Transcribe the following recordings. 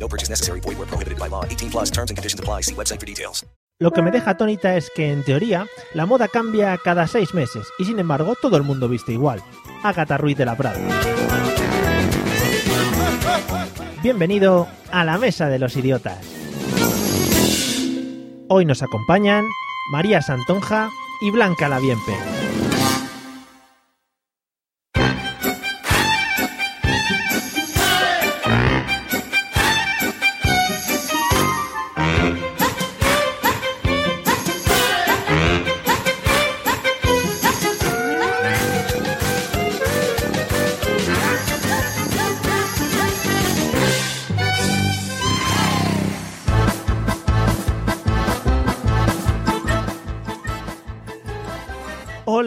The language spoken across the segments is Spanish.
No purchase necessary. Void where prohibited by law. 18 plus terms and conditions apply. See website for details. Lo que me deja atónita es que, en teoría, la moda cambia cada seis meses y, sin embargo, todo el mundo viste igual. Agatha Ruiz de la Prada. Bienvenido a la Mesa de los Idiotas. Hoy nos acompañan María Santonja y Blanca Laviempe.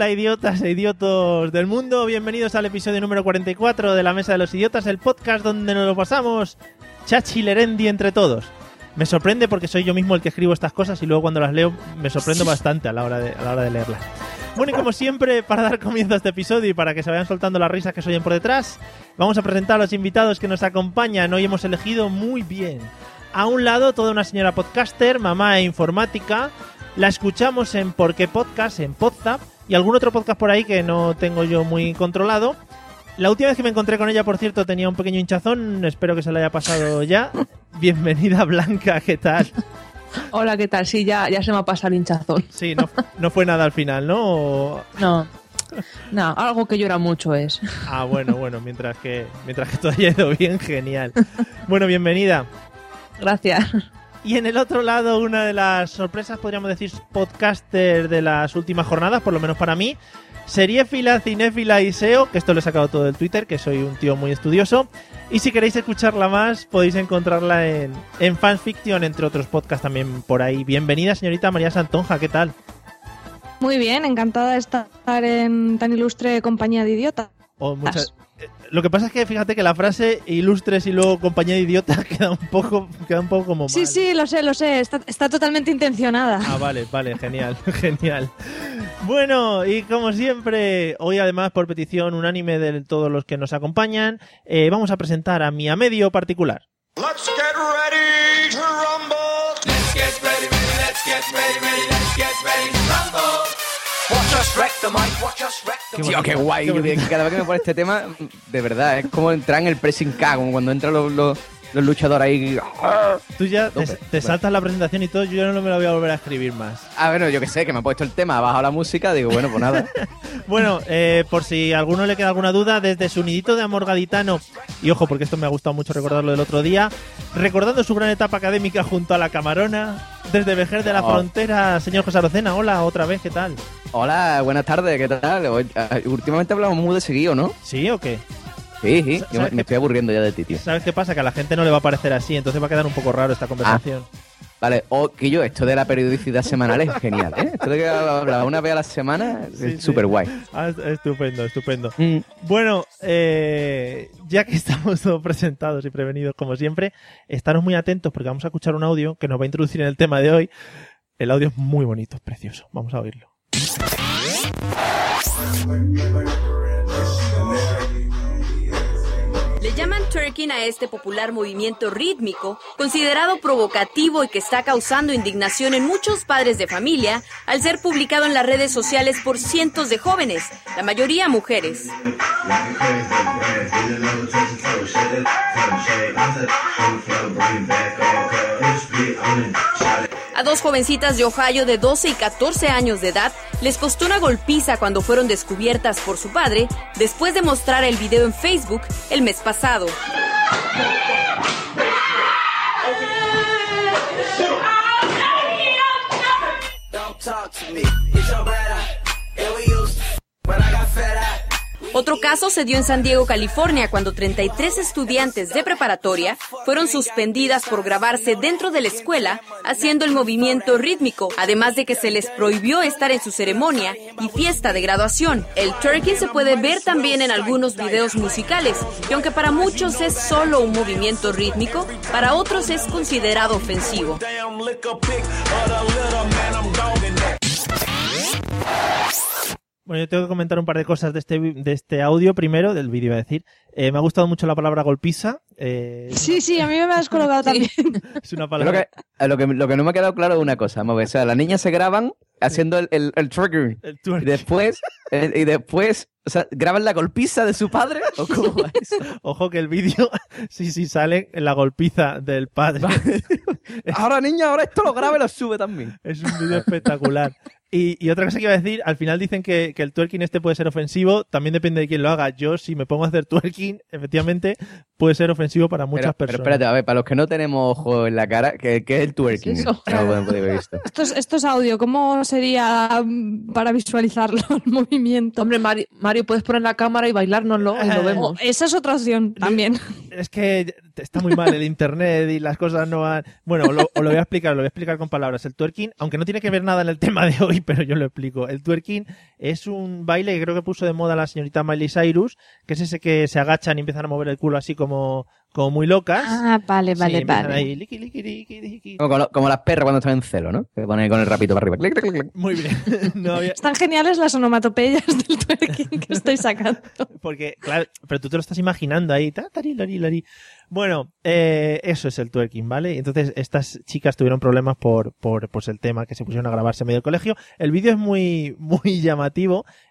Hola idiotas e idiotos del mundo, bienvenidos al episodio número 44 de la Mesa de los Idiotas, el podcast donde nos lo pasamos chachilerendi entre todos. Me sorprende porque soy yo mismo el que escribo estas cosas y luego cuando las leo me sorprendo bastante a la hora de, a la hora de leerlas. Bueno, y como siempre, para dar comienzo a este episodio y para que se vayan soltando las risas que se oyen por detrás, vamos a presentar a los invitados que nos acompañan. Hoy hemos elegido muy bien. A un lado, toda una señora podcaster, mamá e informática. La escuchamos en Porque Podcast, en Podzap, y algún otro podcast por ahí que no tengo yo muy controlado. La última vez que me encontré con ella, por cierto, tenía un pequeño hinchazón. Espero que se le haya pasado ya. Bienvenida, Blanca, ¿qué tal? Hola, ¿qué tal? Sí, ya, ya se me ha pasado el hinchazón. Sí, no, no fue nada al final, ¿no? O- No, no, algo que llora mucho es. Ah, bueno, bueno, mientras que, mientras que todo haya ido bien, genial. Bueno, bienvenida. Gracias. Y en el otro lado, una de las sorpresas, podríamos decir, podcaster de las últimas jornadas, por lo menos para mí, seriéfila, cinéfila y SEO, que esto lo he sacado todo del Twitter, que soy un tío muy estudioso. Y si queréis escucharla más, podéis encontrarla en, en Fanfiction, entre otros podcasts también por ahí. Bienvenida, señorita María Santonja, ¿qué tal? Muy bien, encantada de estar en tan ilustre compañía de idiotas. O muchas- Lo que pasa es que fíjate que la frase ilustres y luego compañía de idiota queda un poco, queda un poco como mal. Sí, sí, lo sé, lo sé, está, está totalmente intencionada. Ah, vale, vale, genial, genial. Bueno, y como siempre, hoy además por petición unánime de todos los que nos acompañan, eh, vamos a presentar a mi a medio particular. Let's get ready Tío, qué guay. Cada vez que me pone este tema, de verdad, es como entrar en el pressing K, como cuando entran los, los, los luchadores ahí. Tú ya te, saltas la presentación y todo, yo no me la voy a volver a escribir más. Ah, bueno, yo que sé, que me ha puesto el tema, ha bajado la música, digo, bueno, pues nada. Bueno, eh, por si a alguno le queda alguna duda, desde su nidito de amor gaditano, y ojo, porque esto me ha gustado mucho recordarlo del otro día, recordando su gran etapa académica junto a la Camarona, desde Vejer de la Oh. Frontera, señor José Arocena, hola, otra vez, ¿qué tal? Hola, buenas tardes, ¿qué tal? Ah, últimamente hablamos muy de seguido, ¿no? ¿Sí o qué? Sí, sí, yo ¿Sabes me, estoy aburriendo ya de ti, tío. ¿Sabes qué pasa? Que a la gente no le va a parecer así, entonces va a quedar un poco raro esta conversación. Vale, o que yo, esto de la periodicidad semanal es genial, ¿eh? Esto de que hablar una vez a la semana Sí, es sí. súper guay. Ah, es- estupendo, estupendo. Mm. Bueno, eh, ya que estamos todos presentados y prevenidos como siempre, estaros muy atentos porque vamos a escuchar un audio que nos va a introducir en el tema de hoy. El audio es muy bonito, es precioso. Vamos a oírlo. Twerking a este popular movimiento rítmico, considerado provocativo y que está causando indignación en muchos padres de familia al ser publicado en las redes sociales por cientos de jóvenes, la mayoría mujeres. A dos jovencitas de Ohio de 12 y 14 años de edad les costó una golpiza cuando fueron descubiertas por su padre después de mostrar el video en Facebook el mes pasado. Don't talk to me, it's your brother, and we used to, but I got fat. Otro caso se dio en San Diego, California, cuando 33 estudiantes de preparatoria fueron suspendidas por grabarse dentro de la escuela haciendo el movimiento rítmico, además de que se les prohibió estar en su ceremonia y fiesta de graduación. El twerking se puede ver también en algunos videos musicales, y aunque para muchos es solo un movimiento rítmico, para otros es considerado ofensivo. Bueno, yo tengo que comentar un par de cosas de este, de este audio primero, del vídeo, iba a decir. Eh, me ha gustado mucho la palabra golpiza. eh, Sí, sí, a mí me has colocado también. es una palabra. Lo que, lo, que, lo que no me ha quedado claro es una cosa. Vamos a ver, o sea, las niñas se graban haciendo el, el, el twerking. el Y después, eh, y después, o sea, ¿graban la golpiza de su padre? ¿O cómo va eso? Ojo que el vídeo, sí, sí, sale en la golpiza del padre. Ahora, niña, ahora esto lo graba y lo sube también. Es un vídeo espectacular. Y, y otra cosa que iba a decir, al final dicen que, que el twerking este puede ser ofensivo, también depende de quién lo haga. Yo, si me pongo a hacer twerking, efectivamente, puede ser ofensivo para muchas pero, pero personas. espérate, a ver, para los que no tenemos ojo en la cara, ¿qué, qué es el twerking? ¿Qué es? No, visto. Esto es, esto es audio, ¿cómo sería para visualizarlo el movimiento? Hombre, Mario, Mario, puedes poner la cámara y bailárnoslo, ahí lo Eh, vemos. Oh, esa es otra opción también. Es que está muy mal el internet y las cosas no van. Bueno, os lo, os lo voy a explicar, lo voy a explicar con palabras. El twerking, aunque no tiene que ver nada en el tema de hoy, pero yo lo explico. El twerking es un baile que creo que puso de moda la señorita Miley Cyrus, que es ese que se agachan y empiezan a mover el culo así como, como muy locas. Ah, vale, vale, vale. ahí, liqui, liqui, liqui, liqui. Como, como- como las perras cuando están en celo, ¿no? Que ponen con el rapito para arriba. Muy bien. No había- Están geniales las onomatopeyas del twerking que estoy sacando. Porque, claro, pero tú te lo estás imaginando ahí. ta, tari, lari, lari. Bueno, eh, eso es el twerking, ¿vale? Entonces, estas chicas tuvieron problemas por, por pues, el tema que se pusieron a grabarse en medio del colegio. El vídeo es muy, muy llamativo.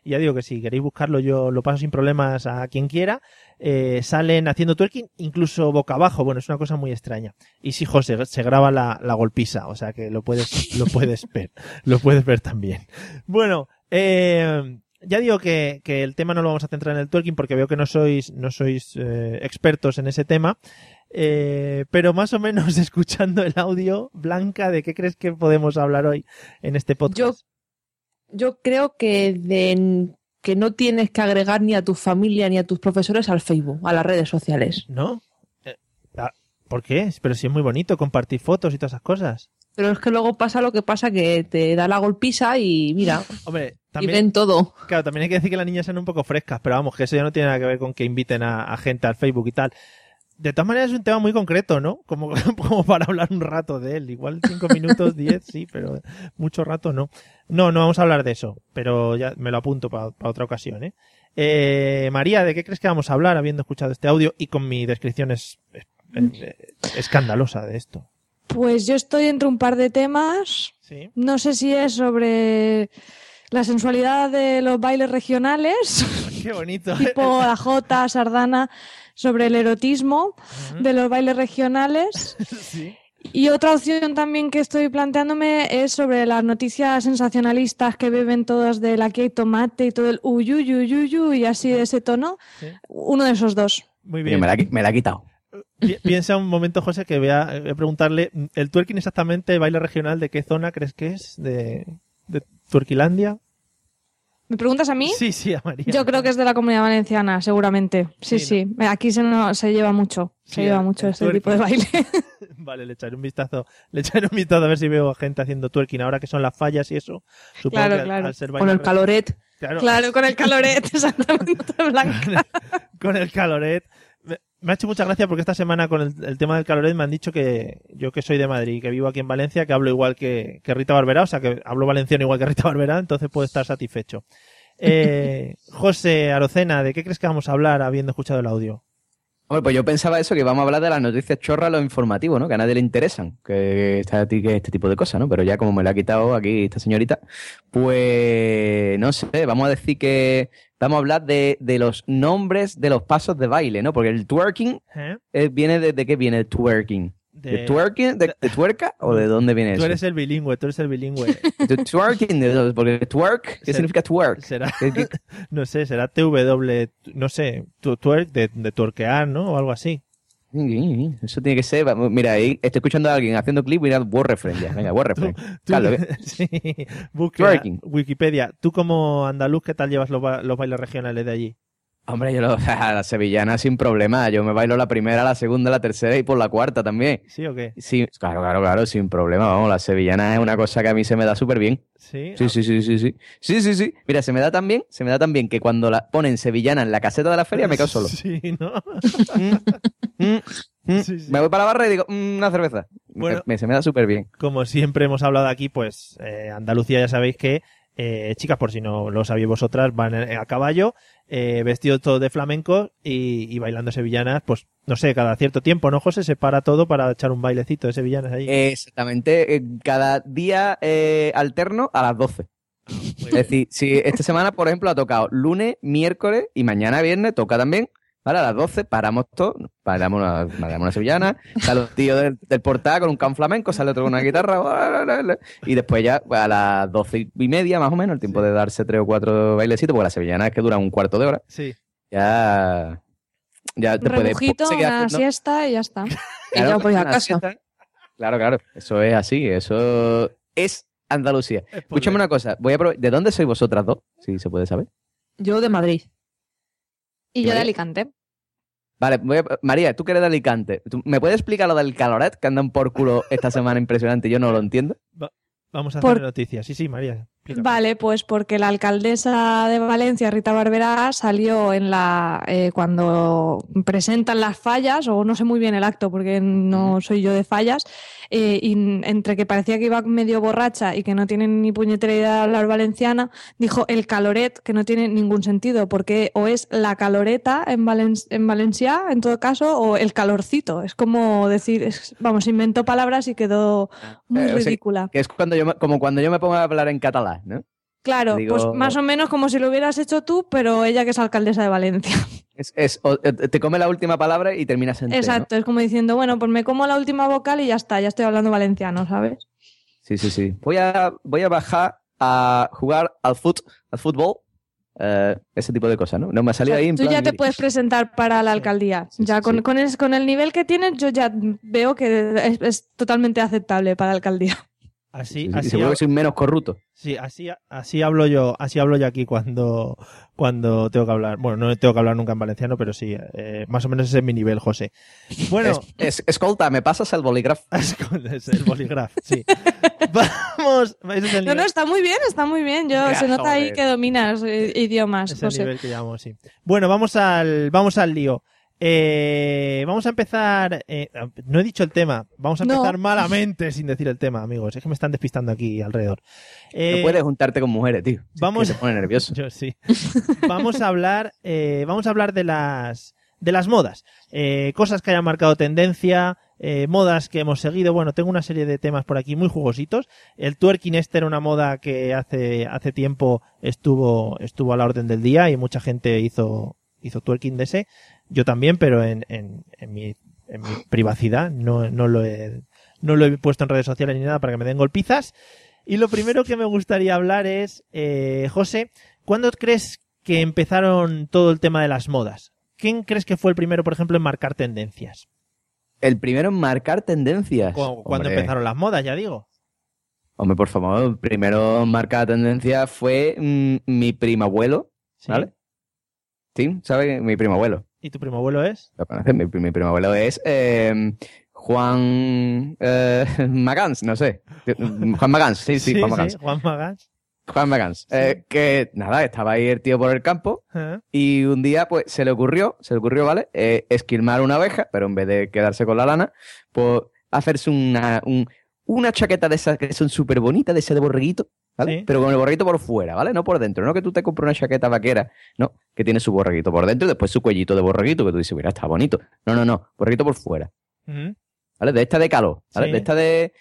Y ya digo que si queréis buscarlo, yo lo paso sin problemas a quien quiera. Eh, salen haciendo twerking, incluso boca abajo. Bueno, es una cosa muy extraña. Y sí, José, se graba la, la golpisa. O sea que lo puedes, lo puedes ver. Lo puedes ver también. Bueno, eh, ya digo que, que el tema no lo vamos a centrar en el twerking porque veo que no sois, no sois eh, expertos en ese tema. Pero más o menos escuchando el audio, Blanca, ¿de qué crees que podemos hablar hoy en este podcast? Yo creo que de que no tienes que agregar ni a tu familia ni a tus profesores al Facebook, a las redes sociales. ¿No? Ah, ¿Por qué? Pero si es muy bonito compartir fotos y todas esas cosas. Pero es que luego pasa lo que pasa, que te da la golpiza y mira, Hombre, y también, ven todo. claro, también hay que decir que las niñas sean un poco frescas, pero vamos, que eso ya no tiene nada que ver con que inviten a, a gente al Facebook y tal. De todas maneras es un tema muy concreto, ¿no? Como, como para hablar un rato de él. Igual cinco minutos, diez, sí, pero mucho rato no. No, no vamos a hablar de eso, pero ya me lo apunto para otra ocasión, ¿eh? Eh, María, ¿de qué crees que vamos a hablar habiendo escuchado este audio y con mi descripción es, es- es- escandalosa de esto? Pues yo estoy entre un par de temas. Sí. No sé si es sobre la sensualidad de los bailes regionales, Qué bonito. tipo la Jota, Sardana, sobre el erotismo de los bailes regionales. Sí. Y otra opción también que estoy planteándome es sobre las noticias sensacionalistas que beben todas del aquí hay tomate y todo el uyuyuyuyu y así de ese tono. Sí. Uno de esos dos. Muy bien. Me la, me la ha quitado. Pi- Piensa un momento, José, que voy a, voy a preguntarle, ¿el twerking exactamente, el baile regional, de qué zona crees que es? ¿De, de Turquilandia? ¿Me preguntas a mí? Sí, sí, a María. Yo creo que es de la comunidad valenciana, seguramente. Sí, Sí, sí. Aquí se, no- se lleva mucho. Se lleva el- mucho este tipo de baile. Vale, le echaré un vistazo, le echaré un vistazo a ver si veo gente haciendo twerking ahora que son las fallas y eso. Supongo Claro, que claro. al ser Con el caloret. Claro, claro, con el caloret, exactamente, Blanca. con el caloret. Me, ha hecho mucha gracia porque esta semana con el, el tema del caloret me han dicho que yo que soy de Madrid y que vivo aquí en Valencia, que hablo igual que, que Rita Barberá, o sea que hablo valenciano igual que Rita Barberá, entonces puedo estar satisfecho. Eh, José Arocena, ¿de qué crees que vamos a hablar habiendo escuchado el audio? Hombre, pues yo pensaba eso, que vamos a hablar de las noticias chorras, los informativos, ¿no? Que a nadie le interesan, que está que este tipo de cosas, ¿no? Pero ya como me la ha quitado aquí esta señorita, pues no sé, vamos a decir que vamos a hablar de, de los nombres de los pasos de baile, ¿no? Porque el twerking ¿Eh? eh, viene de, de qué viene el twerking. ¿De, De- twerking? ¿De, tuerca? ¿O de dónde viene Tú eso? eres el bilingüe, tú eres el bilingüe. De twerking, de- porque twerk, ¿qué significa twerk? Será, ¿Qué- qué- no sé, será TW, no sé, twerk de, de tuerquear, ¿no? O algo así. Eso tiene que ser. Mira, ahí estoy escuchando a alguien haciendo clip. Mira, word reference ya. Venga. Tú- Carlos, sí. Wikipedia. Tú como andaluz, ¿qué tal llevas los, ba- los bailes regionales de allí? Hombre, yo lo, a la sevillana sin problema. Yo me bailo la primera, la segunda, la tercera y por la cuarta también. ¿Sí o qué? Sí, claro, claro, claro, sin problema. Vamos, la sevillana es una cosa que a mí se me da súper bien. Sí. Sí, sí, sí, sí, sí. Sí, sí, sí. Mira, se me da tan bien, se me da tan bien que cuando la ponen sevillana en la caseta de la feria me quedo solo. Sí, ¿no? Mm, mm, mm. Sí, sí. Me voy para la barra y digo, "Mm, una cerveza. Bueno. Me- se me da súper bien. Como siempre hemos hablado aquí, pues eh, Andalucía ya sabéis que, eh, chicas, por si no lo sabéis vosotras, van a caballo, eh, vestidos todos de flamenco y, y bailando sevillanas, pues no sé, cada cierto tiempo, ¿no, José? Se para todo para echar un bailecito de sevillanas ahí. Exactamente, eh, cada día eh, alterno a las 12. Es decir, si esta semana, por ejemplo, ha tocado lunes, miércoles y mañana viernes toca también. ¿Vale? A las 12 paramos todo, paramos una, paramos una sevillana, sale un tío del, del portal con un can flamenco, sale otro con una guitarra, y después ya pues, a las 12 y media, más o menos, el tiempo de darse tres o cuatro bailecitos, porque la sevillana es que dura un cuarto de hora, Sí. ya, ya te puedes rebujito, seguir una haciendo- siesta y ya está. Y ya voy a una casa. Claro, claro, eso es así, eso es Andalucía. Es Escúchame una cosa, voy a ¿de dónde sois vosotras dos? Si se puede saber. Yo de Madrid. Y yo de Vale. Alicante. Vale, voy a- María, tú que eres de Alicante, ¿tú- ¿me puedes explicar lo del caloret que andan por culo esta semana impresionante? Yo no lo entiendo. Vamos a Por- hacer noticias. Sí, sí, María. explícame. Vale, pues porque la alcaldesa de Valencia, Rita Barberá, salió en la eh, cuando presentan las fallas, o no sé muy bien el acto porque no soy yo de fallas, eh, y entre que parecía que iba medio borracha y que no tiene ni puñetera idea de hablar valenciana, dijo el caloret, que no tiene ningún sentido, porque o es la caloreta en, valen- en Valencia, en todo caso, o el calorcito. Es como decir, es- vamos, inventó palabras y quedó muy Eh, o sea, ridícula. Que es cuando yo me- como cuando yo me pongo a hablar en catalán, ¿no? Claro, Digo- pues más o menos como si lo hubieras hecho tú, pero ella que es alcaldesa de Valencia. Es, eh, te come la última palabra y terminas en. Exacto, es como diciendo, bueno, pues me como la última vocal y ya está, ya estoy hablando valenciano, ¿sabes? Sí, sí, sí. Voy a, voy a bajar a jugar al, fut, al fútbol, eh, ese tipo de cosas, ¿no? No me ha salido ahí en Tú plan ya te puedes presentar para la alcaldía. Sí, ya sí, con, sí. con, es- con el nivel que tienes, yo ya veo que es, es totalmente aceptable para la alcaldía. Así, Sí, sí, así, seguro ha- que soy menos corrupto. sí, así, así hablo yo, así hablo yo aquí cuando, cuando tengo que hablar. Bueno, no tengo que hablar nunca en valenciano, pero sí, eh, más o menos ese es mi nivel, José. Bueno, Es, es- escolta, ¿me pasas el bolígrafo? es el bolígrafo, sí. Vamos, ese es el No, no, está muy bien, está muy bien. Yo, se nota ahí que dominas eh, idiomas, es el José. nivel que llamamos, sí. Bueno, vamos al, vamos al lío. Eh, vamos a empezar. eh, no he dicho el tema. Vamos a No. empezar malamente sin decir el tema, amigos. Es que me están despistando aquí alrededor. Eh, No puedes juntarte con mujeres, tío. Vamos- Que te pone nervioso. Yo sí. vamos a hablar, eh, vamos a hablar de las de las modas, Eh, cosas que hayan marcado tendencia, eh, modas que hemos seguido. Bueno, tengo una serie de temas por aquí muy jugositos. El twerking este era una moda que hace hace tiempo estuvo estuvo a la orden del día y mucha gente hizo hizo twerking de ese. Yo también, pero en, en, en mi en mi privacidad. No, no lo he no lo he puesto en redes sociales ni nada para que me den golpizas. Y lo primero que me gustaría hablar es, eh, José, ¿cuándo crees que empezaron todo el tema de las modas? ¿Quién crees que fue el primero, por ejemplo, en marcar tendencias? El primero en marcar tendencias. Cu- ¿Cuándo Hombre, empezaron las modas, ya digo? Hombre, por favor, el primero en marcar tendencia fue mm, mi primo abuelo, Sí. ¿vale? Sí, ¿sabes? Mi primo abuelo. ¿Y tu primo abuelo es? ¿Lo conoces? Mi, mi primo abuelo es eh, Juan eh, Magans, no sé. Juan Magans, sí, sí, Juan Magans. Juan Magans. Juan Magans. Eh, que nada, estaba ahí el tío por el campo y un día pues se le ocurrió, se le ocurrió, ¿vale? Eh, esquilmar una abeja, pero en vez de quedarse con la lana, pues hacerse una, un- una chaqueta de esas que son súper bonitas, de ese de borreguito, ¿vale? Sí. Pero con el borreguito por fuera, ¿vale? No por dentro, no que tú te compres una chaqueta vaquera, no, que tiene su borreguito por dentro y después su cuellito de borreguito, que tú dices, mira, está bonito. No, no, no, borreguito por fuera. ¿vale? De esta de calor, ¿vale? Sí. De esta de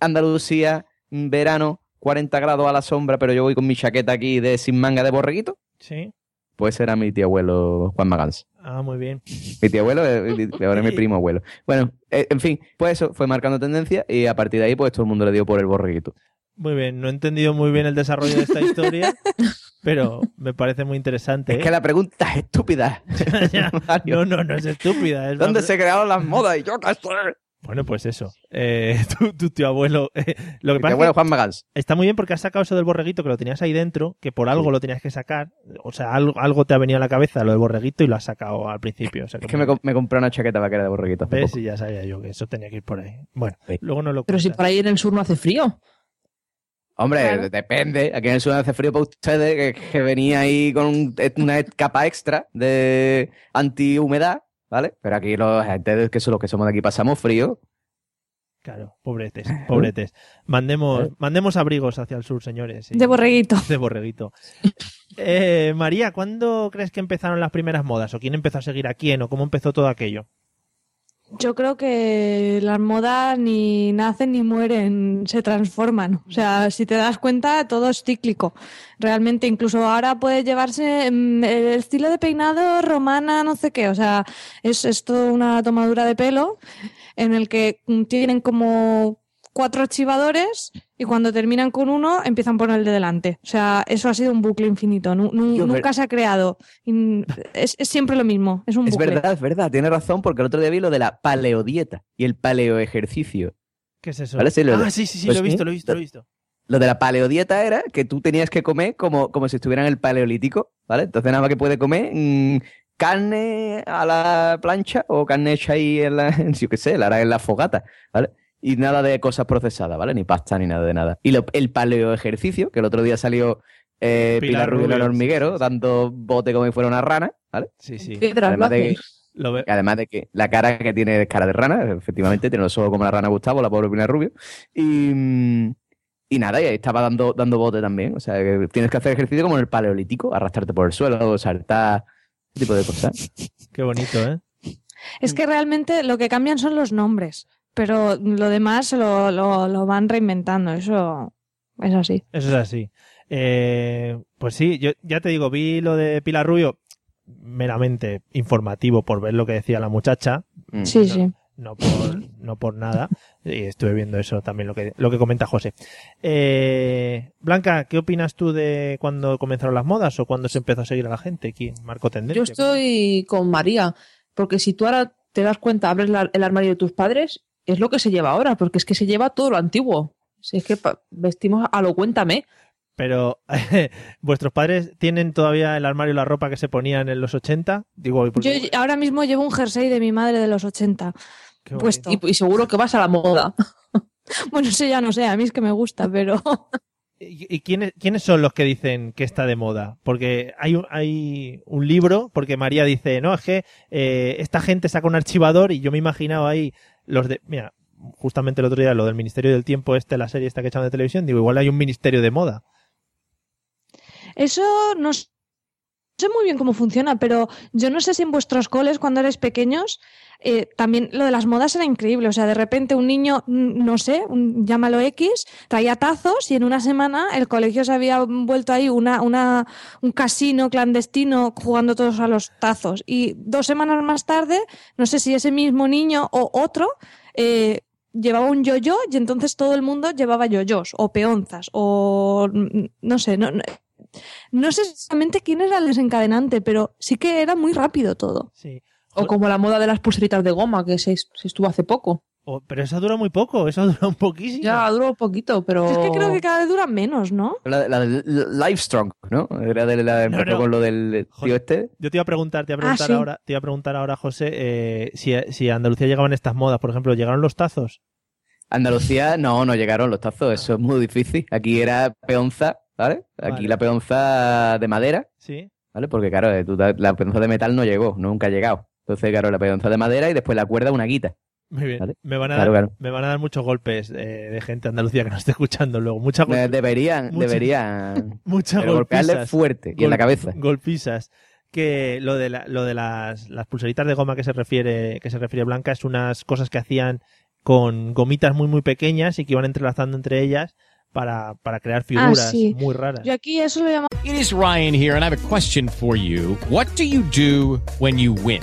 Andalucía, verano, 40 grados a la sombra, pero yo voy con mi chaqueta aquí de sin manga de borreguito. Sí. Pues era mi tío abuelo Juan Magans. Ah, muy bien. Mi tío abuelo, ahora es mi primo abuelo. Bueno, eh, en fin, pues eso fue marcando tendencia y a partir de ahí, pues todo el mundo le dio por el borreguito. Muy bien. No he entendido muy bien el desarrollo de esta historia, pero me parece muy interesante. Es ¿eh? que la pregunta es estúpida. Ya. No, no, no es estúpida. Es ¿Dónde se crearon las modas? Y yo qué sé. Bueno, pues eso. Eh, tu, tu tío abuelo. eh, lo que Mi pasa es abuelo que Juan Magans. está muy bien porque has sacado eso del borreguito que lo tenías ahí dentro, que por algo lo tenías que sacar. O sea, algo, algo te ha venido a la cabeza lo del borreguito y lo has sacado al principio. O sea, Es que me, compré una chaqueta vaquera de borreguito hace ¿Ves? poco. Y ya sabía yo que eso tenía que ir por ahí. Bueno, Sí. luego no lo Pero si por ahí en el sur no hace frío. Hombre, Claro. depende. Aquí en el sur hace frío para ustedes, que, que venía ahí con un- una capa extra de antihumedad, ¿vale? Pero aquí los gente que son los que somos de aquí pasamos frío. Claro, pobretes, pobretes. Mandemos, mandemos abrigos hacia el sur, señores. De borreguito. de borreguito. Eh, María, ¿cuándo crees que empezaron las primeras modas? ¿O quién empezó a seguir a quién? ¿O cómo empezó todo aquello? Yo creo que las modas ni nacen ni mueren, se transforman. O sea, si te das cuenta, todo es cíclico. Realmente, incluso ahora puede llevarse mm, el estilo de peinado romana, no sé qué. O sea, es, es toda una tomadura de pelo en el que mm, tienen como cuatro archivadores y cuando terminan con uno empiezan por el de delante. O sea, eso ha sido un bucle infinito. Yo, nunca ver- se ha creado. Es, es siempre lo mismo. Es un Es bucle. verdad, es verdad, tiene razón, porque el otro día vi lo de la paleodieta y el paleoejercicio. ¿Qué es eso? Vale, sí, lo de- ah, sí, sí, sí, pues lo he visto, sí, lo he visto, lo he visto. Lo de la paleodieta era que tú tenías que comer como, como si estuviera en el paleolítico, ¿vale? Entonces nada más que puedes comer mm, carne a la plancha o carne hecha ahí en la, yo qué sé, la hará en la fogata, ¿vale? Y nada de cosas procesadas, ¿vale? Ni pasta ni nada de nada. Y lo- el paleoejercicio, que el otro día salió eh, Pilar Pilar, Rubio en el hormiguero, sí, sí. dando bote como si fuera una rana, ¿vale? Sí, sí. Además de. Lo ve- Además de que la cara que tiene es cara de rana, efectivamente, tiene los ojos como la rana Gustavo, la pobre Pilar Rubio. Y, y nada, y ahí estaba dando, dando bote también. O sea, que tienes que hacer ejercicio como en el paleolítico, arrastrarte por el suelo, saltar, ese tipo de cosas. Qué bonito, ¿eh? Es que realmente lo que cambian son los nombres, pero lo demás lo, lo, lo van reinventando, eso es así. Eso es así. Eh, pues sí, yo ya te digo, vi lo de Pilar Rubio meramente informativo por ver lo que decía la muchacha, Mm. Sí, sí. no por, no por nada. Y estuve viendo eso también, lo que, lo que comenta José. Eh, Blanca, ¿qué opinas tú de cuando comenzaron las modas o cuando se empezó a seguir a la gente? ¿Quién marcó tendencia? Yo estoy con María, porque si tú ahora te das cuenta, abres la- el armario de tus padres, es lo que se lleva ahora, porque es que se lleva todo lo antiguo. Si es que vestimos a lo cuéntame. Pero, ¿vuestros padres tienen todavía el armario y la ropa que se ponían en los 80? Digo, Yo ahora mismo llevo un jersey de mi madre de los 80. qué puesto. Y, y seguro que vas a la moda. Bueno, eso ya no sé, a mí es que me gusta, pero ¿Y, y quiénes, quiénes son los que dicen que está de moda? Porque hay un, hay un libro, porque María dice, no, es que eh, esta gente saca un archivador y yo me he imaginado ahí los de... Mira, justamente el otro día lo del Ministerio del Tiempo, este, la serie esta que echaban de televisión, digo, igual hay un ministerio de moda. eso no sé muy bien cómo funciona, pero yo no sé si en vuestros coles cuando eres pequeños eh, también lo de las modas era increíble. O sea, de repente un niño, no sé, un- llámalo X, traía tazos y en una semana el colegio se había vuelto ahí una, una, un casino clandestino jugando todos a los tazos. Y dos semanas más tarde, no sé si ese mismo niño o otro eh, llevaba un yo-yo y entonces todo el mundo llevaba yoyos o peonzas o no sé, no, no sé exactamente quién era el desencadenante, pero sí que era muy rápido todo. Sí. O como la moda de las pulseritas de goma, que se, se estuvo hace poco. O- pero eso dura muy poco, eso dura un poquísimo. Ya duró poquito, pero. Es que creo que cada vez duran menos, ¿no? La, la de Livestrong, ¿no? Era de la No, empezó no. con lo del tío este. Yo te iba a preguntar, te iba a Ah, preguntar sí. ahora, te iba a preguntar ahora, José, eh, si, si a Andalucía llegaban estas modas, por ejemplo, ¿llegaron los tazos? Andalucía, no, no llegaron los tazos, eso es muy difícil. Aquí era peonza, ¿vale? Aquí Vale. la peonza de madera, Sí. ¿vale? Porque claro, eh, la peonza de metal no llegó, nunca ha llegado. Entonces, claro, la peonza de madera y después la cuerda una guita. Muy bien. Vale. Me, van a Claro, dar, claro. me van a dar muchos golpes eh, de gente de Andalucía que nos esté escuchando luego. Mucha Eh, deberían, mucha- deberían. muchas golpisas. fuerte y en la cabeza. Golpisas. Que lo de, la- lo de las, las pulseritas de goma que se refiere que se refiere Blanca es unas cosas que hacían con gomitas muy muy pequeñas y que iban entrelazando entre ellas para, para crear figuras sí. muy raras. Yo aquí eso lo llamo It is Ryan here, and I have a question for you. What do you do when you win?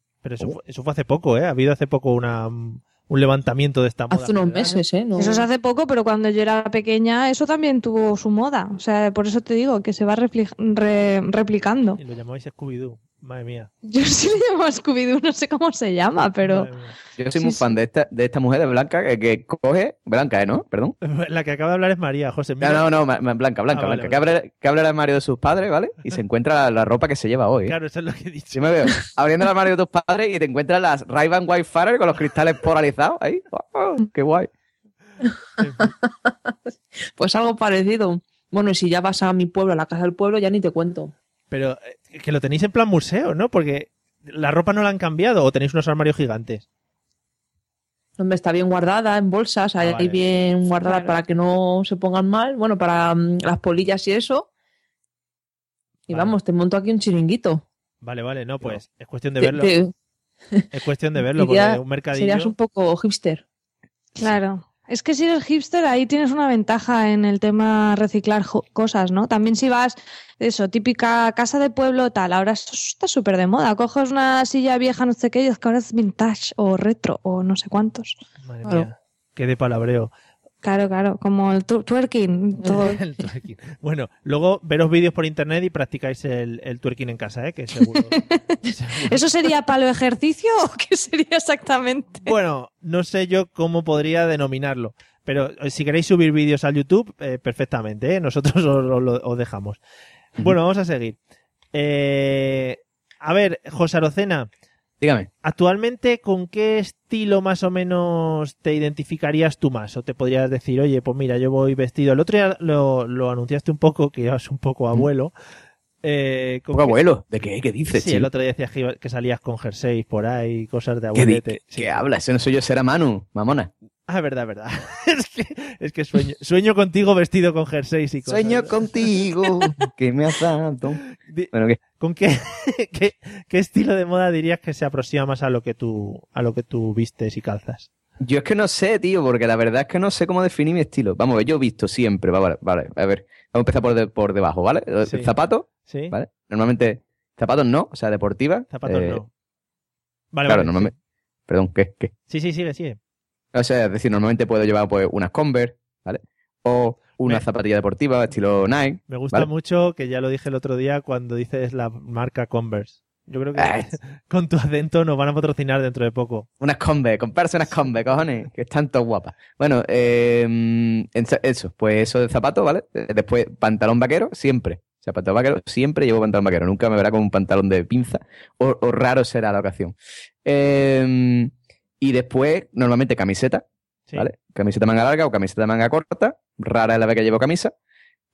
Pero eso, fue, eso fue hace poco, ¿eh? Ha habido hace poco una, un levantamiento de esta moda. Hace unos ¿verdad? meses, ¿eh? No- Eso es hace poco, pero cuando yo era pequeña eso también tuvo su moda. O sea, por eso te digo que se va repli- re- replicando. Y lo llamáis Scooby-Doo. Madre mía. Yo sí le llamo a Scooby-Doo, no sé cómo se llama, pero... Yo soy Sí, muy sí. fan de esta, de esta mujer de Blanca que, que coge. Blanca, ¿eh? ¿No? Perdón. La que acaba de hablar es María, José. No, mira. no, no, ma- ma- Blanca, Blanca, Ah, vale, Blanca. Que abre, que abre el armario de sus padres, ¿vale? Y se encuentra la, la ropa que se lleva hoy. ¿eh? Claro, eso es lo que he dicho. Sí me veo. Abriendo el armario de tus padres y te encuentras las Ray-Ban Wildfire con los cristales polarizados ahí. Oh, ¡Qué guay! Pues algo parecido. Bueno, y si ya vas a mi pueblo, a la casa del pueblo, ya ni te cuento. Pero eh, que lo tenéis en plan museo, ¿no? Porque la ropa no la han cambiado o tenéis unos armarios gigantes. Hombre, está bien guardada en bolsas, ahí Ah, vale. bien guardada Claro. para que no se pongan mal. Bueno, para mm, las polillas y eso. Y Vale. vamos, te monto aquí un chiringuito. Vale, vale, no, pues es cuestión de Te- verlo. te- Es cuestión de verlo, porque un mercadillo. serías un poco hipster. Claro. Es que si eres hipster, ahí tienes una ventaja en el tema reciclar cosas, ¿no? También si vas, eso, típica casa de pueblo, tal, ahora esto está súper de moda. Coges una silla vieja, no sé qué, y es que ahora es vintage o retro o no sé cuántos. Madre mía, qué de palabreo. Claro, claro, como el twerking, todo. El twerking. Bueno, luego veros vídeos por internet y practicáis el, el twerking en casa, ¿eh? Que seguro. seguro- ¿Eso sería palo ejercicio o qué sería exactamente? Bueno, no sé yo cómo podría denominarlo. Pero eh, si queréis subir vídeos al YouTube, eh, perfectamente, ¿eh? Nosotros os, os dejamos. Bueno, vamos a seguir. Eh, a ver, José Arocena, Dígame. actualmente, ¿con qué estilo más o menos te identificarías tú más? O te podrías decir, oye, pues mira, yo voy vestido. El otro día lo, lo anunciaste un poco, que eras un poco abuelo. Eh, ¿con Poco qué- abuelo. ¿De qué? ¿Qué dices, Sí, chico? el otro día decías que, salías con jerseys por ahí, cosas de ¿Qué, di- abuelete. Sí. ¿Qué habla? Ese no soy yo, será Manu, mamona. Ah, verdad, verdad. es que, es que sueño, sueño contigo vestido con jerseys y cosas. Sueño contigo, que me has dado. Bueno, ¿qué? ¿Con qué, qué, qué estilo de moda dirías que se aproxima más a lo que tú, a lo que tú vistes y calzas? Yo es que no sé, tío, porque la verdad es que no sé cómo definir mi estilo. Vamos, yo he visto siempre, va, vale, vale, a ver, vamos a empezar por, de- por debajo, ¿vale? Eh, Sí. Zapatos, ¿Sí? ¿vale? Normalmente, zapatos no, o sea, deportiva. Zapatos eh, no. Vale, claro, vale, normalmente. Perdón, ¿qué? ¿Qué? Sí, sí, sigue, sigue. O sea, es decir, normalmente puedo llevar pues unas Converse, ¿vale? O una Me- zapatilla deportiva estilo Nike. Me gusta Vale. mucho que ya lo dije el otro día cuando dices la marca Converse. Yo creo que Ah, con tu acento nos van a patrocinar dentro de poco. Unas Converse, comprarse unas Converse, cojones, que están todas guapas. Bueno, eh, en- eso, pues eso de zapatos, ¿vale? Eh, Después, pantalón vaquero, siempre. O sea, pantalón vaquero, siempre llevo pantalón vaquero. Nunca me verá con un pantalón de pinza. O, o raro será la ocasión. Eh, y después, normalmente camiseta, Sí. ¿vale? Camiseta manga larga o camiseta manga corta. Rara es la vez que llevo camisa.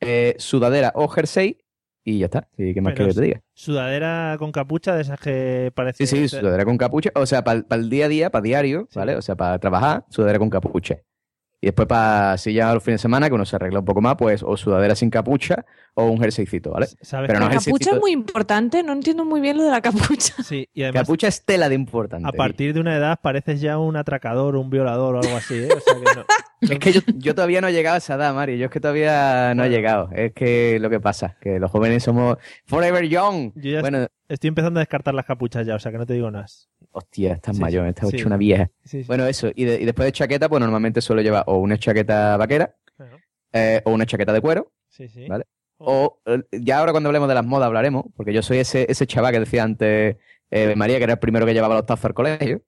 Eh, sudadera o jersey. Y ya está. ¿Y ¿Qué más quiero que te diga? Sudadera con capucha de esas que parece. Sí, sí, sudadera con capucha. O sea, para el día a día, para diario, Sí. ¿vale? O sea, para trabajar, sudadera con capucha. Y después para, si ya los fines de semana, que uno se arregla un poco más, pues o sudadera sin capucha o un jerseycito, ¿vale? ¿Sabes Pero no La capucha es muy importante, no entiendo muy bien lo de la capucha. Sí, y además Capucha es tela de importante. a partir de una edad pareces ya un atracador, un violador o algo así, ¿eh? O sea que no- Es que yo, yo todavía no he llegado a esa edad, Mario. Yo es que todavía no he llegado. Es que lo que pasa, que los jóvenes somos forever young. Yo ya Bueno, estoy empezando a descartar las capuchas ya, o sea que no te digo nada. hostia, estás Sí, mayor, estás sí. hecho una vieja. Sí, sí. Bueno, eso. Y, de- y después de chaqueta, pues normalmente suelo llevar o una chaqueta vaquera Claro. eh, o una chaqueta de cuero. sí, sí. Vale. O eh, ya ahora cuando hablemos de las modas hablaremos, porque yo soy ese, ese chaval que decía antes eh, María, que era el primero que llevaba los tazos al colegio.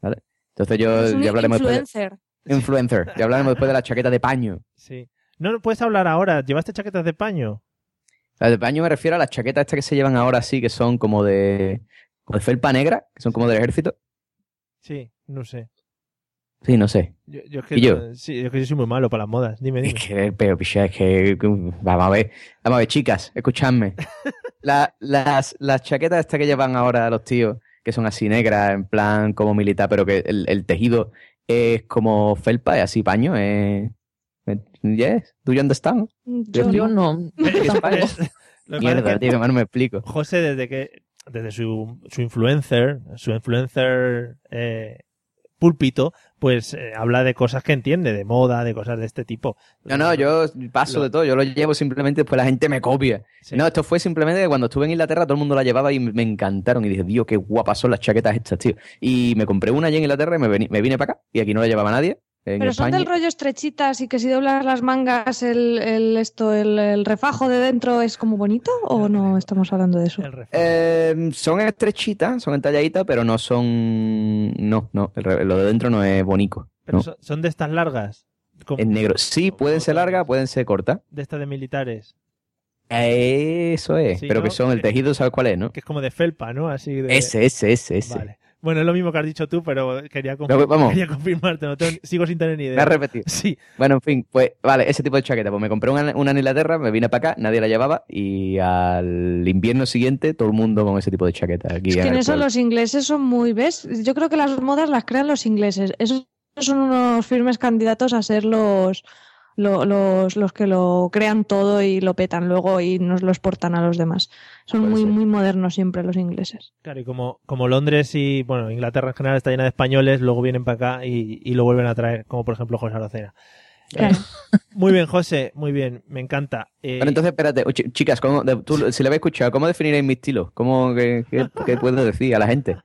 ¿vale? Entonces yo Es un ya hablaremos después. influencer. De, influencer. Ya hablaremos después de la chaqueta de paño. Sí. No, puedes hablar ahora. ¿Llevaste chaquetas de paño? La de paño me refiero a las chaquetas estas que se llevan ahora sí, que son como de, como de felpa negra, que son como del ejército. Sí, no sé. Sí, no sé. Yo, yo es que, ¿Y yo? Sí, yo es que yo soy muy malo para las modas. Dime, dime. Es que, pero, picha, es que. Vamos a ver. Vamos a ver, chicas, escuchadme. La- las, las chaquetas estas que llevan ahora los tíos, que son así negras, en plan como militar, pero que el, el tejido es como felpa, es así paño, es. Yes, do you understand? Yo Yo no. Mierda, tío, que más no me explico. José, desde que desde su, su influencer, su influencer eh, púlpito, pues eh, habla de cosas que entiende, de moda, de cosas de este tipo. No, no, yo paso Lo- de todo, yo lo llevo simplemente, después la gente me copia. Sí. No, esto fue simplemente que cuando estuve en Inglaterra todo el mundo la llevaba y me encantaron. Y dije, Dios, qué guapas son las chaquetas estas, tío. Y me compré una allí en Inglaterra y me, me vine para acá. Y aquí no la llevaba nadie. En Pero son del rollo estrechitas y que si doblas las mangas, el, el esto, el, el refajo de dentro es como bonito o no estamos hablando de eso. Eh, son estrechitas, son entalladitas, pero no son. No, no, el re- lo de dentro no es bonito. Pero No. son, de estas largas, como- Es negro. Sí, pueden ser largas, pueden ser cortas. de estas de militares, Eso es. Sí, pero ¿no? que son, el tejido, ¿sabes cuál es, no? que es como de felpa, ¿no? Así de... Ese, ese, ese, ese. Vale. Bueno, es lo mismo que has dicho tú, pero quería, confir- Pero, vamos. quería confirmarte, no tengo- sigo sin tener ni Me idea. has repetido. Sí, Bueno, en fin, pues vale, ese tipo de chaqueta. Pues me compré una, una en Inglaterra, me vine para acá, nadie la llevaba y al invierno siguiente todo el mundo con ese tipo de chaqueta. Aquí Es que en eso pueblo. los ingleses son muy, ¿ves? Yo creo que las modas las crean los ingleses. Esos son unos firmes candidatos a ser los, lo- los, los que lo crean todo y lo petan luego y nos lo exportan a los demás. Son muy, ser. muy modernos siempre los ingleses. claro, y como, como Londres y, bueno, Inglaterra en general está llena de españoles, luego vienen para acá y, y lo vuelven a traer, como por ejemplo José Arocena. Claro. Muy bien, José, muy bien, me encanta. Eh, Bueno, entonces, espérate, chicas, ¿cómo, de- tú, si le habéis escuchado, ¿cómo definiréis mi estilo? ¿Cómo, qué, qué- qué puedo decir a la gente?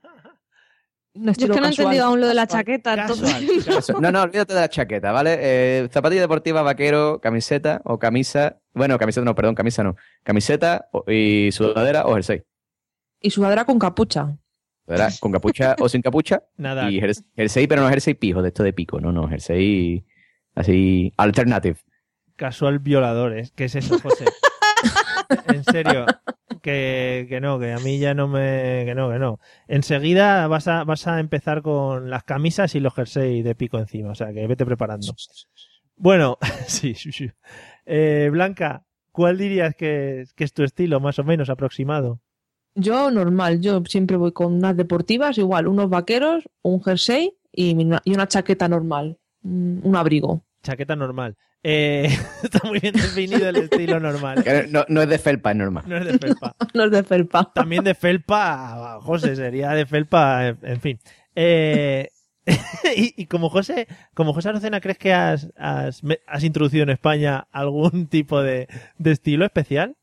Un Yo es que no he entendido aún lo de la chaqueta. Casual, entonces- casual. Eso. No, no, olvídate de la chaqueta, ¿vale? Eh, zapatilla deportiva, vaquero, camiseta o camisa. Bueno, camiseta no, perdón, camisa no. Camiseta y sudadera o jersey. Y sudadera con capucha. ¿Verdad? Con capucha o sin capucha. Nada, Y jers- jersey, pero no jersey pijo, de esto de pico, no, no, jersey así alternative. casual violadores. ¿Qué es eso, José? en serio, que, que no, que a mí ya no me... que no, que no. Enseguida vas a, vas a empezar con las camisas y los jerseys de pico encima, o sea que vete preparando. Bueno, sí, sí, sí. Eh, Blanca, ¿cuál dirías que, que es tu estilo más o menos aproximado? Yo normal, yo siempre voy con unas deportivas, igual, unos vaqueros, un jersey y una, y una chaqueta normal, un un abrigo. Chaqueta normal. Eh, está muy bien definido el estilo normal. No, no es de felpa, es normal. No es de felpa. No es de felpa. También de felpa, José, sería de felpa, en fin. Eh, y, y como José, como José Arocena, ¿crees que has, has, introducido en España algún tipo de, de estilo especial?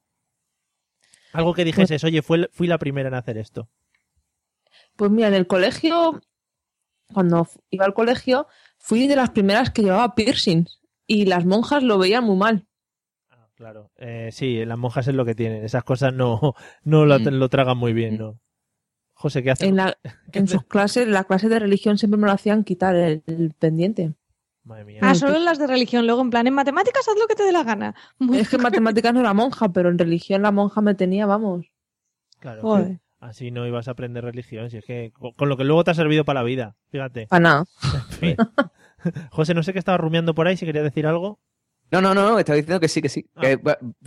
Algo que dijeses, oye, fui la primera en hacer esto. Pues mira, en el colegio, cuando iba al colegio, fui de las primeras que llevaba piercings y las monjas lo veían muy mal. Ah, claro. Eh, sí, las monjas es lo que tienen. Esas cosas no, no lo, Mm. lo tragan muy bien, ¿no? José, ¿qué haces? En, la, ¿Qué en haces? sus clases, la clase de religión siempre me lo hacían quitar el, el pendiente. Madre mía. Ah, solo en las de religión. Luego, en plan, en matemáticas, haz lo que te dé la gana. Muy Es que en matemáticas no era monja, pero en religión la monja me tenía, vamos. Claro. Joder. Así no ibas a aprender religión. Si es que con, con lo que luego te ha servido para la vida. Fíjate. Para nada. En fin. José, no sé qué estaba rumiando por ahí, si quería decir algo. No, no, no, estaba diciendo que sí, que sí. Ah. Que,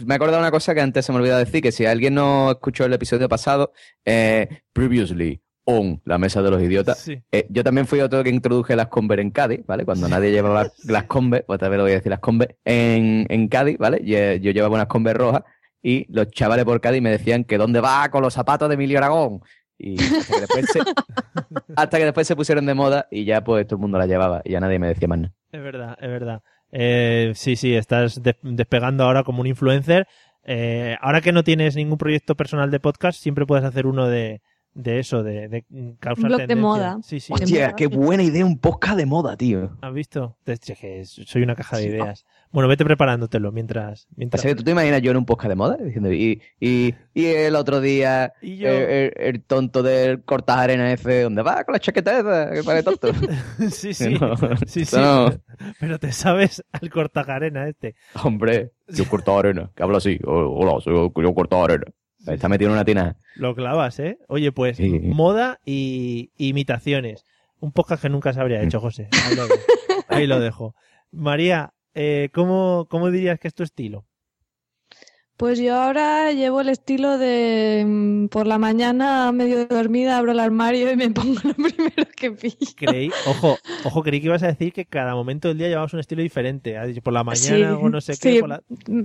me he acordado una cosa que antes se me olvidó decir, que si alguien no escuchó el episodio pasado, eh, previously on la mesa de los idiotas, Sí. eh, yo también fui otro que introduje las Conver en Cádiz, ¿vale? Cuando nadie llevaba las Conver, pues tal vez lo voy a decir las Conver, en, en Cádiz, ¿vale? Yo llevaba unas Conver rojas y los chavales por Cádiz me decían que dónde va con los zapatos de Emilio Aragón. Y hasta que después se, hasta que después se pusieron de moda y ya pues todo el mundo las llevaba y ya nadie me decía más nada. Es verdad, es verdad. Eh, sí, sí, estás de- despegando ahora como un influencer. Eh, ahora que no tienes ningún proyecto personal de podcast, siempre puedes hacer uno de, de eso, de, de causar Un blog de moda. Sí, sí. Hostia, qué buena idea un podcast de moda, tío. ¿Has visto? Es que soy una caja de ideas. Bueno, vete preparándotelo mientras... mientras... Así que tú te imaginas yo en un podcast de moda diciendo, y, y, y el otro día Y yo- el, el- el tonto del cortas arena ese, ¿dónde va con la chaqueta esa? Que parece tonto. sí, sí, No, sí, sí. no. Pero te sabes al cortajarena este. Hombre, yo corto arena, que habla así. "Oh, Hola, soy yo, yo corto arena. Está metido en una tina. Lo clavas, ¿eh? Oye, pues Sí. moda y imitaciones. Un podcast que nunca se habría hecho, José. Ahí lo dejo. Ahí lo dejo. María, eh, ¿cómo, ¿cómo dirías que es tu estilo? Pues yo ahora llevo el estilo de mm, por la mañana medio dormida abro el armario y me pongo lo primero que pillo. Creí, ojo, ojo, creí que ibas a decir que cada momento del día llevabas un estilo diferente. Has dicho por la mañana Sí, o no sé qué. sí. por la-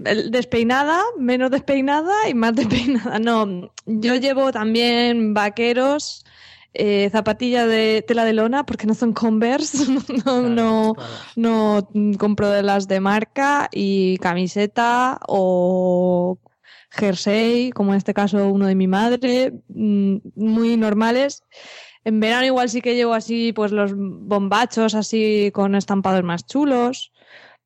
El- Despeinada, menos despeinada y más despeinada. No, yo llevo también vaqueros, eh, zapatillas de tela de lona, porque no son Converse, no, no, no compro de las de marca, y camiseta o jersey, como en este caso uno de mi madre, mm, muy normales. En verano igual sí que llevo así, pues los bombachos así con estampados más chulos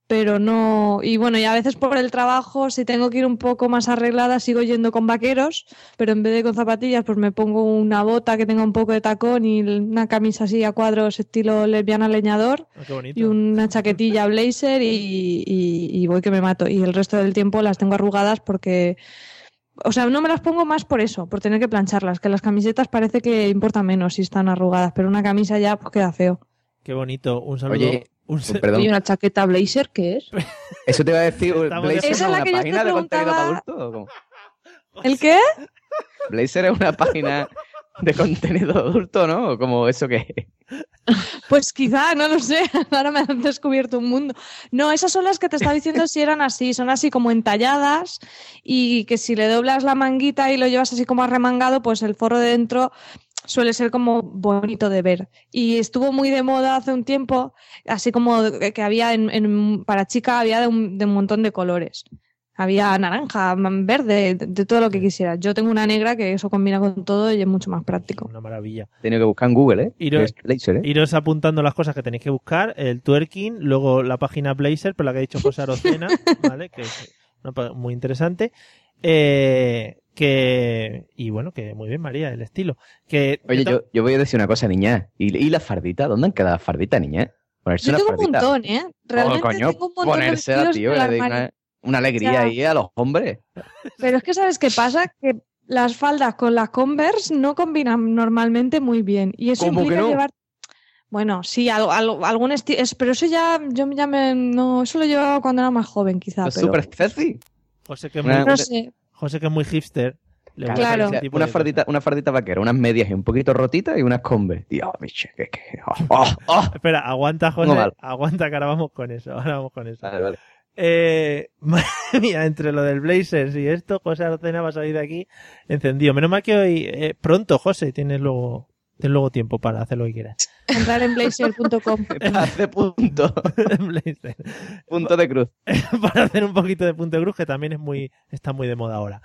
pero no. Y bueno, y a veces por el trabajo, si tengo que ir un poco más arreglada, sigo yendo con vaqueros, pero en vez de con zapatillas, pues me pongo una bota que tenga un poco de tacón y una camisa así a cuadros estilo lesbiana leñador Ah, qué bonito. y una chaquetilla blazer y, y- y voy que me mato. Y el resto del tiempo las tengo arrugadas porque. O sea, no me las pongo más por eso, por tener que plancharlas, que las camisetas parece que importa menos si están arrugadas, pero una camisa ya pues, queda feo. Qué bonito. Un saludo. Oye, un sa- perdón. Oye, una chaqueta blazer, ¿qué es? Eso te iba a decir, Blazer es una que página de contenido para preguntaba. adultos. ¿o cómo? ¿El qué? Blazer es una página de contenido adulto, ¿no? ¿O como eso que Pues quizá, no lo sé. Ahora me han descubierto un mundo. No, esas son las que te estaba diciendo si eran así. Son así como entalladas y que si le doblas la manguita y lo llevas así como arremangado, pues el forro de dentro suele ser como bonito de ver. Y estuvo muy de moda hace un tiempo, así como que había en, en- para chica había de un, de un montón de colores. Había naranja, verde, de, de todo lo que quisieras. Yo tengo una negra que eso combina con todo y es mucho más práctico. Una maravilla. he tenido que buscar en Google, ¿eh? Iros- Blazer, ¿eh? Iros apuntando las cosas que tenéis que buscar, el twerking, luego la página Blazer, por la que ha dicho José Arocena, ¿vale? Que es una pa- muy interesante. Eh, que, y bueno, que muy bien, María, el estilo. Que, Oye, que yo, yo voy a decir una cosa, niña. ¿Y, y la fardita? ¿Dónde han quedado las farditas, niña? Ponerse Yo una tengo un fardita. montón, ¿eh? Realmente oh, coño, tengo un montón de ponérsela, vestidos tío, le una, una alegría O sea- ahí a los hombres. Pero es que ¿sabes qué pasa? Que las faldas con las Converse no combinan normalmente muy bien. Y eso ¿Cómo que implica no? llevar... Bueno, sí, al- al- algún estilo... Pero eso ya, yo ya me... No, eso lo llevaba cuando era más joven, quizá. Es Pero... súper sexy. Que es Una- muy, No sé. José, que es muy hipster. le Claro. tipo una fardita, una fardita vaquera, unas medias y un poquito rotitas y unas combes. Dios, bicho, que, que, oh, oh, oh. Espera, aguanta, José. No mal. Aguanta, que ahora vamos con eso. Ahora vamos con eso. Vale, vale. Eh, madre mía, entre lo del Blazers y esto, José Arocena va a salir de aquí encendido. Menos mal que hoy, eh, pronto, José, tienes luego, tienes luego tiempo para hacer lo que quieras. Entrar en blazer.com. Hace punto, Blazer. punto de cruz. para hacer un poquito de punto de cruz, que también es muy, está muy de moda ahora.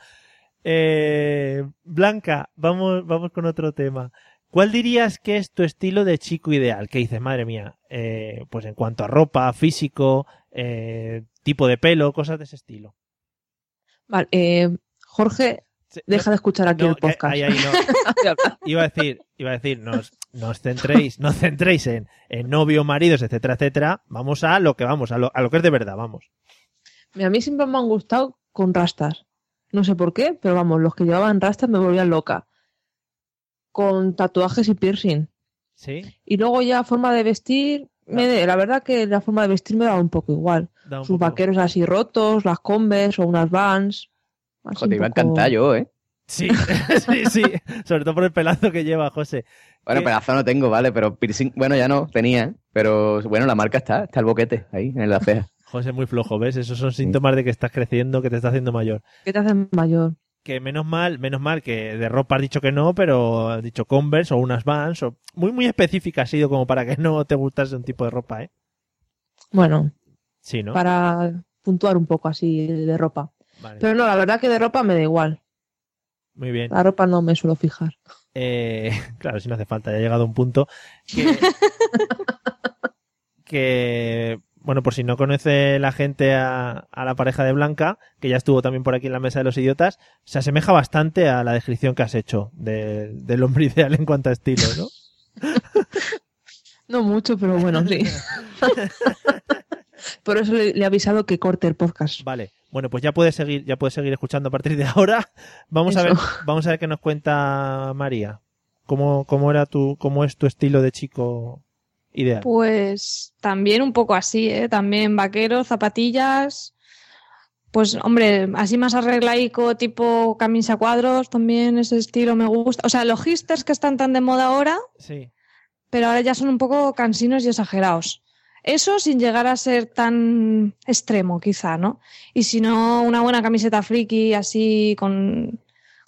Eh, Blanca, vamos, vamos con otro tema. ¿Cuál dirías que es tu estilo de chico ideal? ¿Qué dices, madre mía? Eh, pues en cuanto a ropa, físico, eh, tipo de pelo, cosas de ese estilo. Vale, eh, Jorge, deja de escuchar aquí no, el que- podcast. ahí, ahí no. Iba a decir, iba a decir, no os, no os centréis, centréis en, en novio, maridos, etcétera, etcétera. Vamos a lo que vamos, a lo, a lo que es de verdad, vamos. Mira, a mí siempre me han gustado con rastas. No sé por qué, pero vamos, los que llevaban rastas me volvían loca. Con tatuajes y piercing. ¿Sí? Y luego ya forma de vestir, me, la verdad que la forma de vestir me daba un poco igual. Un Sus poco- vaqueros así rotos, las combes o unas vans. Así Joder, iba a encantar yo, ¿eh? Sí, sí, sí. Sobre todo por el pelazo que lleva José. Bueno, ¿Qué? pedazo no tengo, ¿vale? Pero piercing, bueno, ya no, tenía. Pero bueno, la marca está, está el boquete ahí, en la ceja. José muy flojo, ¿ves? Esos son síntomas de que estás creciendo, que te estás haciendo mayor. ¿Qué te hacen mayor? Que menos mal, menos mal que de ropa has dicho que no, pero has dicho Converse o unas Vans o muy muy específica ha sido como para que no te gustase un tipo de ropa, ¿eh? Bueno, Sí, ¿no? para puntuar un poco así de ropa. Vale, Pero no, la verdad que de ropa me da igual. muy bien. La ropa no me suelo fijar. Eh, claro, si no hace falta, ya ha llegado un punto que, que bueno, por si no conoce la gente a, a la pareja de Blanca, que ya estuvo también por aquí en la mesa de los idiotas, se asemeja bastante a la descripción que has hecho de- del hombre ideal en cuanto a estilo, ¿no? No mucho, pero bueno, sí. Por eso le, le he avisado que corte el podcast. Vale. Bueno, pues ya puedes seguir, ya puedes seguir escuchando a partir de ahora. Vamos a ver, vamos a ver qué nos cuenta María. ¿Cómo, cómo era tu, cómo es tu estilo de chico ideal? Pues también un poco así, ¿eh? También vaqueros, zapatillas. Pues, hombre, así más arreglaico, tipo camisa cuadros, también ese estilo me gusta. O sea, los hipsters que están tan de moda ahora, Sí. pero ahora ya son un poco cansinos y exagerados. Eso sin llegar a ser tan extremo, quizá, ¿no? Y si no, una buena camiseta friki así con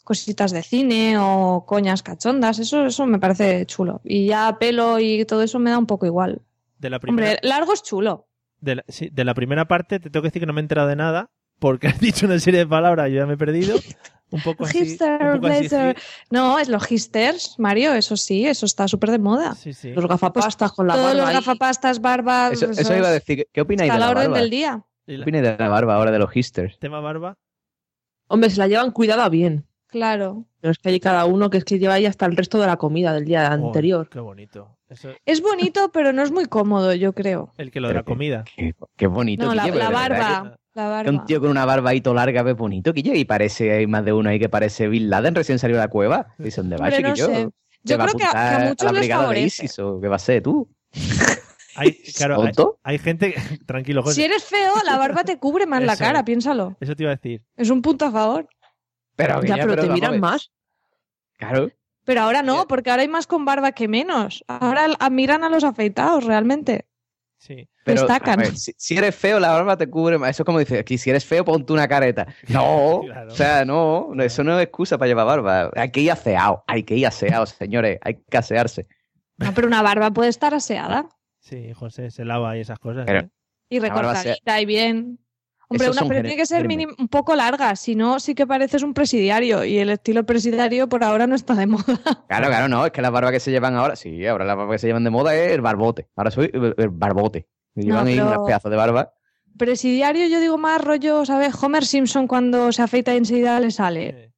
cositas de cine o coñas cachondas, eso, eso me parece chulo. Y ya pelo y todo eso me da un poco igual. De la primera, Hombre, largo es chulo. de la, sí, de la primera parte te tengo que decir que no me he enterado de nada porque has dicho una serie de palabras, yo ya me he perdido. Un poco así. Hipster, un poco así, blazer. sí. No, es los hipsters, Mario, eso sí, eso está súper de moda. Sí, sí. Los gafapastas con la Todos barba los ahí. gafapastas, barbas, Eso, eso eso iba a es- decir. ¿Qué opináis de a la la orden barba? del día. ¿Qué opináis de la barba ahora de los hipsters? tema barba. Hombre, se la llevan cuidada bien. Claro. Pero es que hay cada uno que es que lleva ahí hasta el resto de la comida del día Oh, anterior. qué bonito. Eso, Es bonito, pero no es muy cómodo, yo creo. el que lo de la comida. Qué, qué bonito. No, la, barba. La que- que un tío con una barba ahí todo larga ve bonito, Guille, y parece, hay más de uno ahí que parece Bin Laden recién salió de la cueva. Dice, ¿dónde va, Hombre, no Yo va creo que a, que a muchos la les favorece. ISIS o qué va a ser tú? Hay, claro, hay, gente que- tranquilo, José. Si eres feo, la barba te cubre más la cara, es. piénsalo. Eso te iba a decir. Es un punto a favor. Pero, Ya, pero te a miran más. Claro. Pero ahora no, porque ahora hay más con barba que menos. Ahora a- miran a los afeitados, realmente. Sí. Pero, Destacan. ver, si, si eres feo, la barba te cubre más. Eso es como dices, aquí si eres feo, ponte una careta. No, Claro. o sea, no, no, eso no es excusa para llevar barba. Hay que ir aseado, hay que ir aseado, señores, hay que asearse. No, pero una barba puede estar aseada Sí, José se lava y esas cosas. Pero- ¿eh? y recortadita y bien. Hombre, Esos una pero tiene que ser un poco larga, si no, sí que pareces un presidiario. Y el estilo presidiario por ahora no está de moda. Claro, claro, no, es que las barbas que se llevan ahora, sí, ahora las barbas que se llevan de moda es el barbote. Ahora soy el, barbote. Me No, llevan ahí unas pedazos de barba. Presidiario, yo digo más rollo, ¿sabes? Homer Simpson cuando se afeita y enseguida le sale.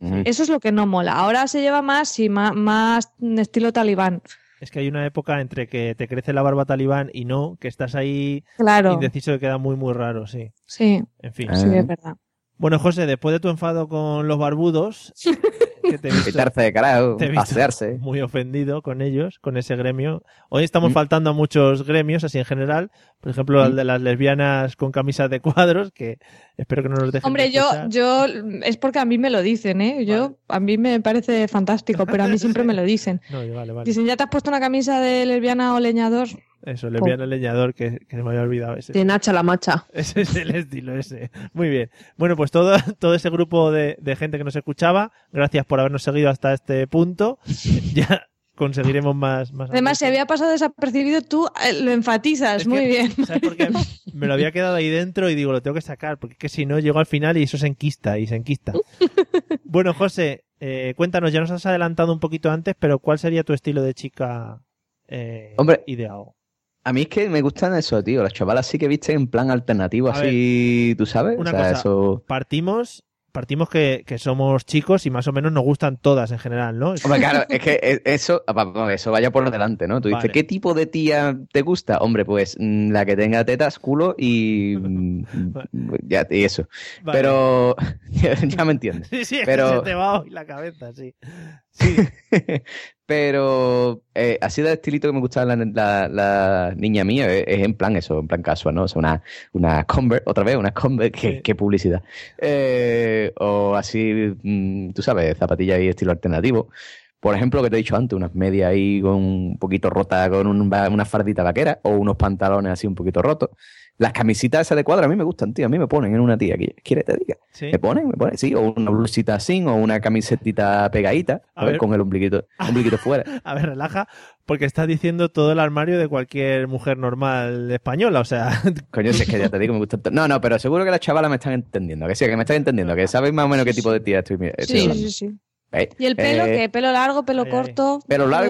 Sí. Eso es lo que no mola. Ahora se lleva más, sí, más, más estilo talibán. Es que hay una época entre que te crece la barba talibán y no, que estás ahí Claro. indeciso que queda muy, muy raro, sí. Sí, En fin. Sí, es verdad. Bueno, José, después de tu enfado con los barbudos, que te he visto Quitarse de carajo, te he visto asearse. muy ofendido con ellos, con ese gremio. Hoy estamos Mm. faltando a muchos gremios, así en general. Por ejemplo, el Mm. de las lesbianas con camisas de cuadros, que espero que no nos dejen de Hombre, yo, yo, es porque a mí me lo dicen, ¿eh? Yo, Vale. a mí me parece fantástico, pero a mí siempre me lo dicen. No, vale, vale. Dicen, ya te has puesto una camisa de lesbiana o leñador. Eso, lesbiana leñador, que, que se me había olvidado ese. De Nacha la macha. Ese es el estilo ese. Muy bien. Bueno, pues todo, todo ese grupo de, de gente que nos escuchaba, gracias por habernos seguido hasta este punto. Ya conseguiremos más. más Además, si había pasado desapercibido, tú eh, lo enfatizas Es muy que, bien. ¿Sabes por qué? Me lo había quedado ahí dentro y digo, lo tengo que sacar, porque es que si no, llego al final y eso se enquista y se enquista. bueno, José, eh, cuéntanos, ya nos has adelantado un poquito antes, pero ¿cuál sería tu estilo de chica eh, Hombre, ideal? A mí es que me gustan eso, tío. Las chavalas sí que viste en plan alternativo, A así, tú sabes. Una o sea, cosa, eso. partimos, partimos que, que somos chicos y más o menos nos gustan todas en general, ¿no? Hombre, claro, es que e- eso, vamos, eso vaya por delante, ¿no? Tú dices, Vale. ¿qué tipo de tía te gusta? Hombre, pues mm, la que tenga tetas, culo y. ya, y eso. Vale. Pero. ya me entiendes. Sí, sí, es pero- que se te va hoy la cabeza, sí. Sí, Pero eh, así de estilito que me gustaba la, la, la niña mía es, es en plan eso, en plan casual, ¿no? O sea, una, una Converse, otra vez, una Converse, qué, Sí. qué publicidad. Eh, o así, mm, tú sabes, zapatillas y estilo alternativo. Por ejemplo, lo que te he dicho antes, unas medias ahí con un poquito rotas, con un- una fardita vaquera, o unos pantalones así un poquito rotos. Las camisitas esas de cuadro a mí me gustan, tío. A mí me ponen en una tía. ¿Quieres que te diga? sí. Me ponen, me ponen, sí. O una blusita así, o una camisetita pegadita, A a ver, ver. con el ombliguito, ombliguito fuera. A ver, relaja, porque estás diciendo todo el armario de cualquier mujer normal española, o sea, Coño, si es que ya te digo, me gusta. No, no, pero seguro que las chavalas me están entendiendo. Que sí, que me están entendiendo. Que sabéis más o menos qué tipo de tía estoy, estoy Sí, hablando. sí, sí. ¿Veis? ¿Y el pelo Eh, qué? ¿Pelo largo, pelo ay. corto? Pelo largo.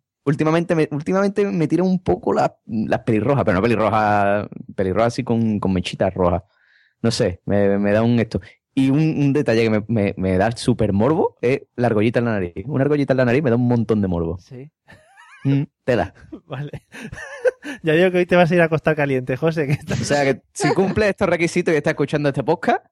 últimamente, me, últimamente me tiran un poco las las pelirrojas, pero no pelirrojas, pelirrojas así con, con mechitas rojas. No sé, me, me da un esto. Y un, un detalle que me, me, me da súper morbo es la argollita en la nariz. Una argollita en la nariz me da un montón de morbo. Sí. Mm, tela. Vale. ya digo que hoy te vas a ir a acostar caliente, José. Que estás- O sea que si cumple estos requisitos y está escuchando este podcast,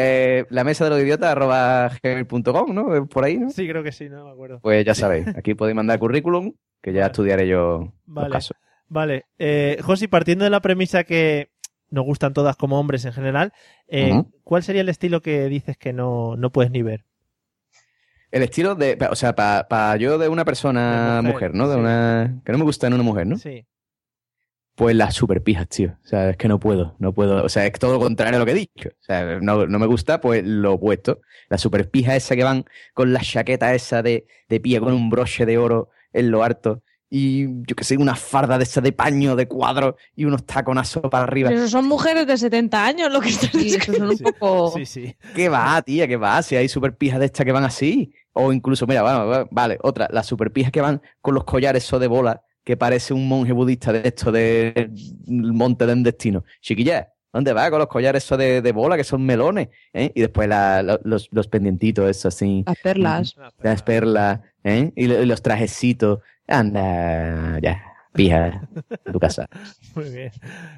eh, la mesa de los idiotas arroba gmail.com, ¿no? Eh, Por ahí, ¿no? Sí, creo que sí, no me acuerdo. Pues ya sabéis, aquí podéis mandar currículum, que ya estudiaré yo Vale. los casos. Vale. Eh, José, partiendo de la premisa que nos gustan todas como hombres en general, eh. ¿cuál sería el estilo que dices que no, no puedes ni ver? El estilo de, o sea, para yo de una persona De mujer, mujer, ¿no? De sí. una que no me gusta en una mujer, ¿no? Sí. Pues las super pijas, tío. O sea, es que no puedo, no puedo. O sea, es todo lo contrario a lo que he dicho. O sea, no, no me gusta, pues lo opuesto. Las super pijas esas que van con la chaqueta esa de, de pie con un broche de oro en lo harto. Y yo que sé, una farda de esa de paño, de cuadro y unos taconazos para arriba. Pero son mujeres de 70 años lo que estás Sí, son un poco. Sí, sí. ¿Qué va, tía? ¿Qué va? Si hay super pijas de estas que van así. O incluso, mira, bueno, va- vale, otra, las super pijas que van con los collares esos de bola, que parece un monje budista de esto del monte del destino. Chiquilla, ¿dónde va con los collares esos de, de bola, que son melones? ¿eh? Y después la- los, los pendientitos, eso así. Las perlas. Las perlas, ¿eh? Y los trajecitos. Anda, ya, pija, en tu casa. Muy bien.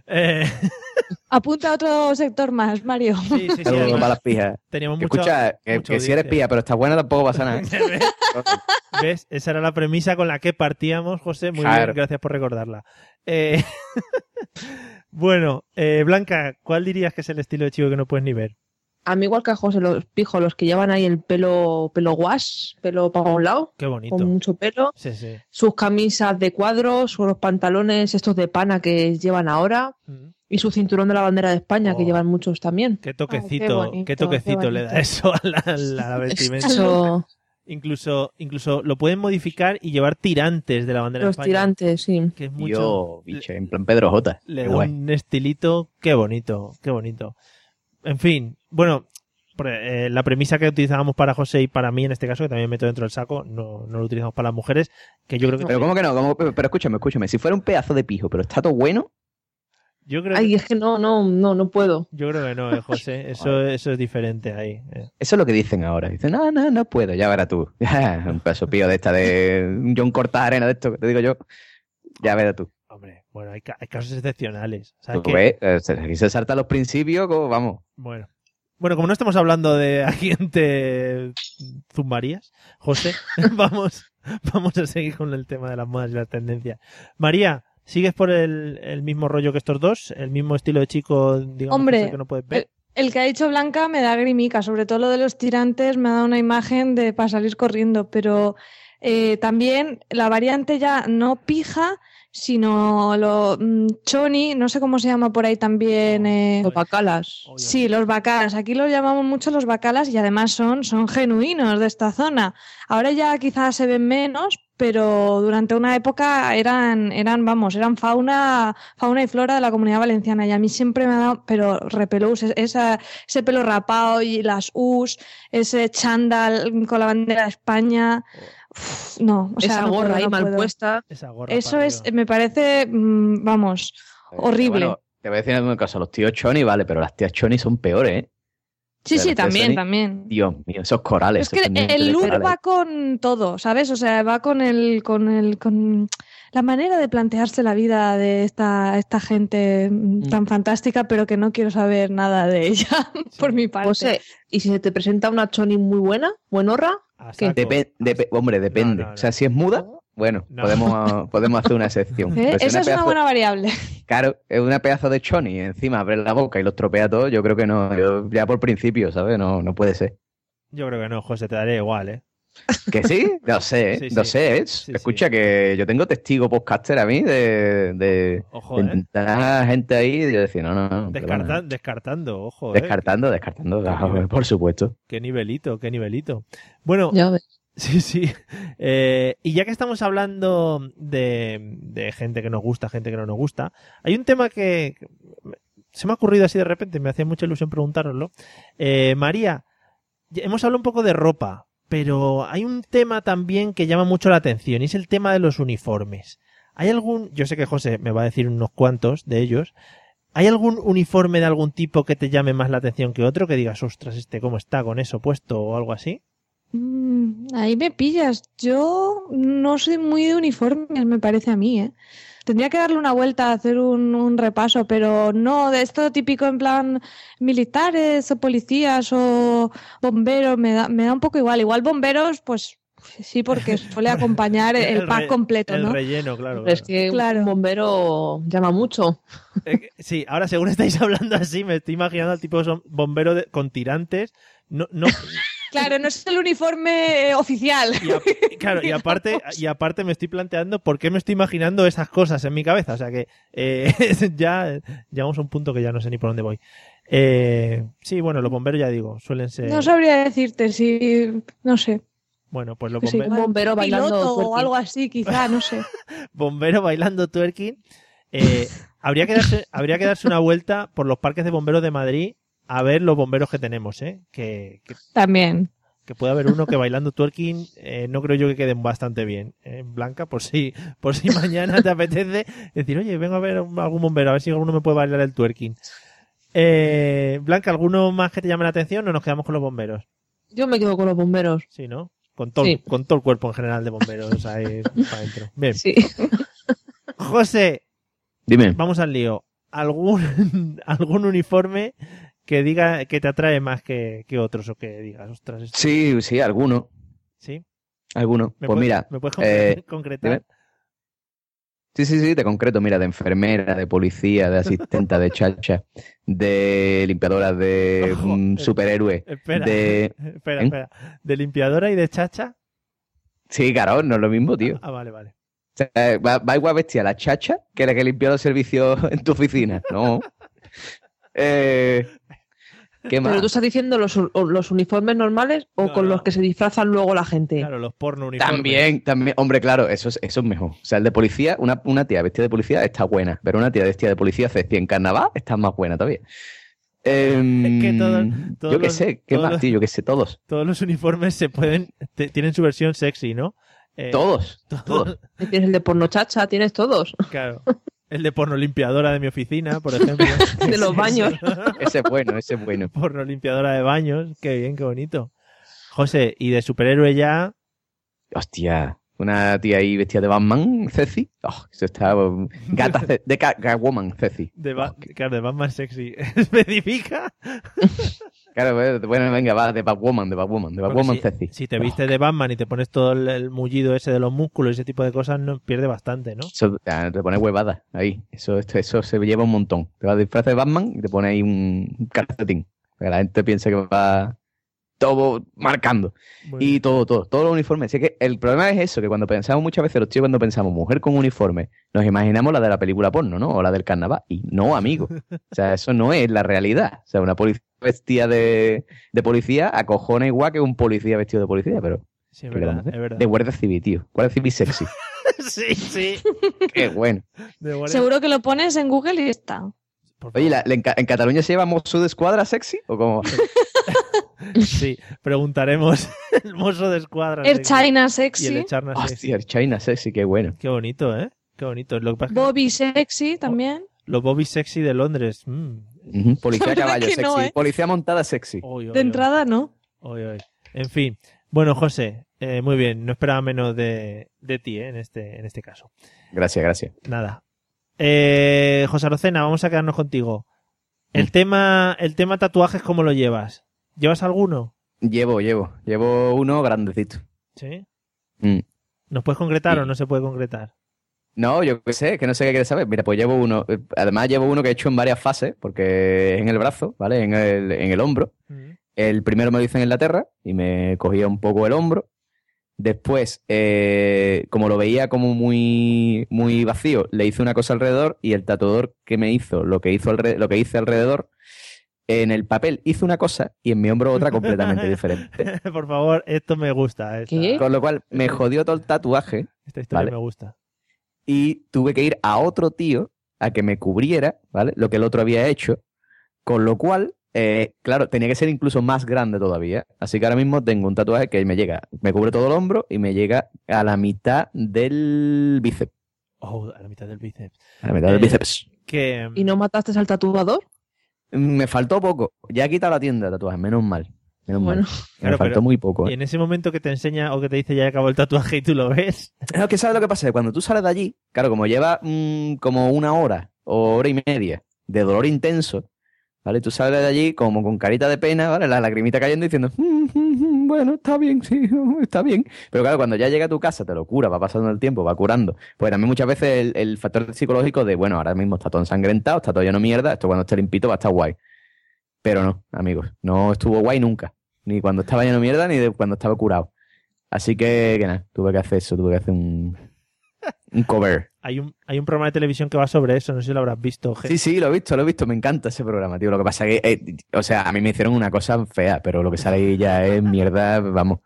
Eh, Apunta a otro sector más, Mario. sí, sí, sí. Saludos para las pijas. teníamos Que mucho- Escucha, que, si eres pija, pero estás buena, tampoco pasa nada. ¿Ves? Esa era la premisa con la que partíamos, José. Muy Claro. bien, gracias por recordarla. Eh, bueno, eh, Blanca, ¿cuál dirías que es el estilo de chico que no puedes ni ver? A mí, igual que a José, los pijos, los que llevan ahí el pelo, pelo wash, pelo para un lado, Qué bonito. con mucho pelo, Sí, sí. sus camisas de cuadros, los pantalones estos de pana que llevan ahora, Mm. y su cinturón de la bandera de España, que Oh. llevan muchos también. Qué toquecito, bonito, qué toquecito qué le da eso a la, a la vestimenta. Eso, Incluso, incluso lo pueden modificar y llevar tirantes de la bandera de los España. tirantes, sí. Que es mucho. Yo, biche, en plan Pedro J. Le da un estilito, qué bonito, qué bonito. En fin, bueno, eh, la premisa que utilizábamos para José y para mí en este caso, que también meto dentro del saco, no, no lo utilizamos para las mujeres, que yo creo que Pero ¿cómo que no? ¿Cómo- pero escúchame, escúchame. Si fuera un pedazo de pijo, pero está todo bueno, yo creo Ay, que, es que no, no, no, no puedo. yo creo que no, eh, José, eso, eso es diferente ahí. eh. eso es lo que dicen ahora. Dicen, no, no, no puedo, ya verás tú. un pedazo pío de esta, de un John Corta arena de esto, que te digo yo. Ya verás tú. Hombre, bueno, hay, ca- hay casos excepcionales. O sea, que- ves, eh, se- aquí se saltan los principios, como vamos. Bueno. Bueno, como no estamos hablando de agente zumbarías, José, vamos, vamos a seguir con el tema de las modas y las tendencias. María, ¿sigues por el, el mismo rollo que estos dos? ¿El mismo estilo de chico, digamos, Hombre, que no puedes ver? El que ha dicho Blanca me da grimica, sobre todo lo de los tirantes me da una imagen de para salir corriendo, pero eh, también la variante ya no pija, sino lo mm, choni, no sé cómo se llama por ahí también. eh, Los bacalas. Sí, los bacalas. Aquí los llamamos mucho los bacalas y además son, son genuinos de esta zona. Ahora ya quizás se ven menos, pero durante una época eran, eran, vamos, eran fauna, fauna y flora de la comunidad valenciana. Y a mí siempre me ha dado, pero repelús, es- esa, ese pelo rapado y las U's, ese chándal con la bandera de España. Uf, no, o sea, Esa no gorra puedo, ahí no mal puedo. puesta. Esa gorra Eso es, me parece, mm, vamos, horrible. Bueno, te voy a decir una cosa, los tíos choni, vale, pero las tías choni son peores, ¿eh? Sí, sí, también, Sony. también. Dios mío, esos corales. Es esos el look corales. va con todo, ¿sabes? O sea, va con el, con el, con la manera de plantearse la vida de esta, esta gente mm, tan fantástica, pero que no quiero saber nada de ella, por mi parte. José, ¿y si se te presenta una choni muy buena, buenorra? Depe- hombre, depende. O sea, si es muda, bueno, No. podemos, podemos hacer una excepción. ¿Eh? Si Esa es una buena variable. Claro, es una pedazo de choni y encima abre la boca y los tropea todos, yo creo que no. Yo, ya por principio, ¿sabes? No, no puede ser. Yo creo que no, José, te daría igual, ¿eh? ¿Que sí? No sé, ¿eh? Sí, no sé. ¿eh? Escucha que yo tengo testigo podcaster a mí de, de, Ojo, de ¿eh? intentar gente ahí y yo decía, no, no, no. Descartando, ojo, ¿eh? Descartando, descartando, por supuesto. Qué nivelito, qué nivelito. Bueno, Ya ves. sí, sí. Eh, y ya que estamos hablando de, de gente que nos gusta, gente que no nos gusta, hay un tema que se me ha ocurrido así de repente, me hacía mucha ilusión preguntároslo. Eh, María, hemos hablado un poco de ropa, pero hay un tema también que llama mucho la atención y es el tema de los uniformes. ¿Hay algún, yo sé que José me va a decir unos cuantos de ellos, ¿hay algún uniforme de algún tipo que te llame más la atención que otro? Que digas, ostras, este cómo está con eso puesto o algo así. Mm, ahí me pillas. Yo no soy muy de uniformes, me parece a mí, ¿eh? Tendría que darle una vuelta a hacer un, un repaso, pero no de esto típico en plan militares o policías o bomberos, me da, me da un poco igual. Igual bomberos, pues sí, porque suele acompañar el, El pack completo, el ¿no? relleno, claro. Es que un bombero llama mucho. Eh, Sí, ahora según estáis hablando así, me estoy imaginando al tipo de bombero de- con tirantes. No, no, Claro, no es el uniforme eh, oficial. y a- claro, y aparte, y aparte me estoy planteando por qué me estoy imaginando esas cosas en mi cabeza. O sea que eh, ya llegamos a un punto que ya no sé ni por dónde voy. Eh, sí, bueno, los bomberos ya digo, suelen ser. No sabría decirte si, no sé. Bueno, pues los Sí, bomberos. igual bombero bailando piloto o algo así, quizá, no sé. bombero bailando twerking. Eh, habría, que darse, habría que darse una vuelta por los parques de bomberos de Madrid a ver los bomberos que tenemos, ¿eh? Que, que, También. que puede haber uno que bailando twerking eh, no creo yo que queden bastante bien. ¿eh? Blanca, por si, por si mañana te apetece decir, oye, vengo a ver algún bombero, a ver si alguno me puede bailar el twerking. Eh, Blanca, ¿alguno más que te llame la atención o nos quedamos con los bomberos? Yo me quedo con los bomberos. Sí, ¿no? Con todo, Sí. con todo el cuerpo en general de bomberos ahí para adentro. Bien. Sí. José, Dime. vamos al lío. ¿Algún, algún uniforme que diga que te atrae más que, que otros o que digas, ostras, esto- Sí, sí, alguno. ¿Sí? Alguno. ¿Me Pues puedes- mira. ¿Me puedes eh, concre- concretar? Sí, sí, sí, de concreto, mira, de enfermera, de policía, de asistenta, de chacha, de limpiadora, de Ojo, mm, superhéroe, Espera, de... espera, ¿Eh? espera. ¿De limpiadora y de chacha? Sí, claro, no es lo mismo, tío. Ah, vale, vale. O sea, eh, va, va igual vestir a la chacha que la que limpia los servicios en tu oficina. No. Eh, ¿Qué más? Pero tú estás diciendo los, los uniformes normales o No, con no. los que se disfrazan luego la gente. Claro, los porno uniformes. También, también, hombre, claro, eso es, eso es mejor. O sea, el de policía, una, una tía vestida de policía está buena, pero una tía vestida de policía sexy en carnaval está más buena todavía. Em, que todos- todos yo qué sé, ¿qué más, los- tío? Yo qué sé, todos. Todos los uniformes se pueden, te- tienen su versión sexy, ¿no? Eh, Todos, todos. todos. Tienes el de porno chacha, tienes todos. Claro. El de porno limpiadora de mi oficina, por ejemplo. De los baños. Ese es bueno, ese es bueno. porno limpiadora de baños. Qué bien, qué bonito. José, y de superhéroe ya. Hostia, una tía ahí vestida de Batman, Ceci. Oh, eso está. um, Gata, Ce- de Ca- Catwoman, Ceci. De Ba- claro, de Batman sexy. ¿Especifica? Claro, bueno, venga, va, de Batwoman, de Batwoman, de Batwoman, si, Ceci. si te vistes de Batman y te pones todo el, el mullido ese de los músculos y ese tipo de cosas, no pierde bastante, ¿no? Eso, te pones huevada ahí. Eso, esto, eso se lleva un montón. Te vas a disfraz de Batman y te pones ahí un calcetín. La gente piensa que va todo marcando. Y todo, todo, todos los uniformes. Así que el problema es eso, que cuando pensamos muchas veces, los tíos cuando pensamos mujer con uniforme, nos imaginamos la de la película porno, ¿no? O la del carnaval. Y no, amigo. O sea, eso no es la realidad. O sea, una policía vestida de, de policía acojona igual que un policía vestido de policía, pero... Sí, es ¿qué le verdad, es verdad. De guardia civil, tío. Guardia civil sexy. sí, sí. Qué bueno. Seguro que lo pones en Google y está. Oye, favor. ¿la- la- en, en Cataluña se llama mozo de escuadra sexy? ¿O cómo? Sí, preguntaremos el mozo de escuadra. Sexy China Y el sexy. Hostia, el China sexy, qué bueno. Qué bonito, ¿eh? Qué bonito. Lo que pasa es que Bobby sexy también. Los Bobby sexy de Londres. mm. Policía caballo sexy. no, ¿eh? Policía montada sexy. Oy, oy, De oy. entrada, no. Oy, oy. En fin. Bueno, José, eh, muy bien. No esperaba menos de, de ti eh, en, este, en este caso. Gracias, gracias. Nada. Eh, José Arocena, vamos a quedarnos contigo. El Mm. tema, el tema tatuajes, ¿cómo lo llevas? ¿Llevas alguno? Llevo, llevo. Llevo uno grandecito. ¿Sí? Mm. ¿Nos puedes concretar o no se puede concretar? No, yo qué sé, que no sé qué quieres saber. Mira, pues llevo uno. eh, Además, llevo uno que he hecho en varias fases, porque es en el brazo, ¿vale? En el, en el hombro. El primero me lo hice en Inglaterra y me cogía un poco el hombro. Después, eh, como lo veía como muy, muy vacío, le hice una cosa alrededor y el tatuador que me hizo lo que, hizo lo que hice alrededor, en el papel hizo una cosa y en mi hombro otra completamente diferente. Por favor, esto me gusta. Esta, Con lo cual, me jodió todo el tatuaje. esta historia ¿vale? me gusta. Y tuve que ir a otro tío a que me cubriera, ¿vale? Lo que el otro había hecho, con lo cual, eh, claro, tenía que ser incluso más grande todavía. Así que ahora mismo tengo un tatuaje que me llega, me cubre todo el hombro y me llega a la mitad del bíceps. Oh, a la mitad del bíceps. A la mitad del Eh, bíceps. Que, ¿Y no mataste al tatuador? Me faltó poco. Ya he quitado la tienda de tatuajes, menos mal. Menos Bueno. mal. Me Claro, faltó pero- muy poco. Y ¿eh? en ese momento que te enseña o que te dice ya acabó el tatuaje y tú lo ves. No, que sabes lo que pasa, cuando tú sales de allí, claro, como lleva mm, como una hora o hora y media de dolor intenso, ¿vale? Tú sales de allí como con carita de pena, ¿vale? La lagrimita cayendo diciendo, "Mm, mm, mm, bueno, está bien, sí, está bien. Pero claro, cuando ya llega a tu casa, te lo cura, va pasando el tiempo, va curando. Pues también muchas veces el, el factor psicológico de, bueno, ahora mismo está todo ensangrentado, está todo lleno de mierda, esto cuando esté limpito va a estar guay. Pero no, amigos, no estuvo guay nunca. Ni cuando estaba lleno de mierda, ni de cuando estaba curado. Así que, que nada, tuve que hacer eso, tuve que hacer un, un cover. Hay un, hay un programa de televisión que va sobre eso, no sé si lo habrás visto. Ge- Sí, sí, lo he visto, lo he visto, me encanta ese programa, tío. Lo que pasa es que, eh, o sea, a mí me hicieron una cosa fea, pero lo que sale ahí ya es mierda, vamos.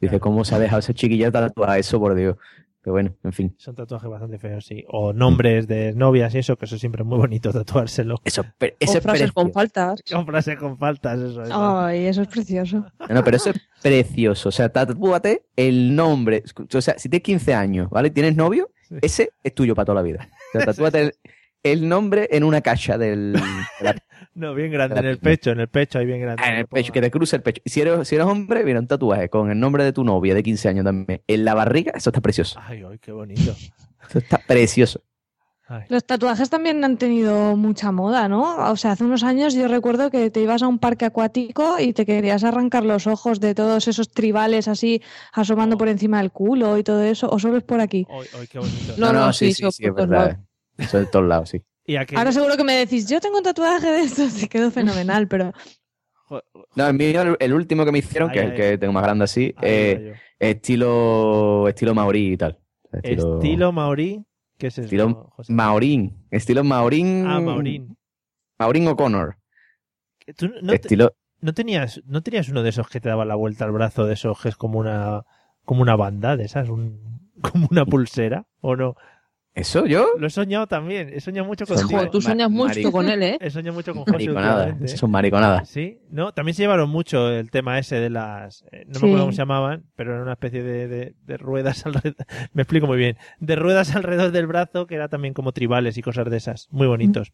Dice, ¿cómo se ha dejado ese chiquillo tatuar eso, por Dios? Pero bueno, en fin. Son tatuajes bastante feos, sí. O nombres de novias y eso, que eso siempre es muy bonito tatuárselo. Eso, O frases con faltas. Con frases con faltas, eso es. Ay, eso es precioso. No, pero eso es precioso. O sea, tatúate el nombre. O sea, si tienes 15 años, ¿vale? ¿Tienes novio? Ese es tuyo para toda la vida. O sea, tatúate el, el nombre en una caja del, de la- No, bien grande, de en el pecho, en el pecho, ahí bien grande. Ah, en el pecho, que te cruce el pecho. Si eres, si eres hombre, mira, un tatuaje con el nombre de tu novia de 15 años también. En la barriga, eso está precioso. Ay, ay, qué bonito. Eso está precioso. Los tatuajes también han tenido mucha moda, ¿no? O sea, hace unos años yo recuerdo que te ibas a un parque acuático y te querías arrancar los ojos de todos esos tribales así asomando por encima del culo y todo eso, o solo es por aquí. Ay, ay, qué bonito. No, no, sí, sí, eso sí, es verdad. Eso de todos lados, sí. Y aquel- Ahora seguro que me decís, yo tengo un tatuaje de esto, te quedó fenomenal, pero No, el mío, el, el último que me hicieron, que es el que tengo más grande así, eh, estilo, estilo maorí y tal. Estilo, Estilo maorí, ¿qué es eso? estilo José? maorín. Estilo maorín. Ah, Maurín. Maurín O'Connor. ¿Tú no, te- estilo. no tenías, ¿No tenías uno de esos que te daba la vuelta al brazo, de esos que es como una, como una banda de esas, un, como una pulsera? ¿O no? ¿Eso yo? Lo he soñado también. He soñado mucho contigo. Joder, tú sueñas mucho con él, ¿eh? He soñado mucho con José Mariconada. Eso ¿eh? son mariconadas. Sí, no, también se llevaron mucho el tema ese de las, eh, no Sí. me acuerdo cómo se llamaban, pero era una especie de, de- de ruedas alrededor, me explico muy bien, de ruedas alrededor del brazo que era también como tribales y cosas de esas, muy bonitos.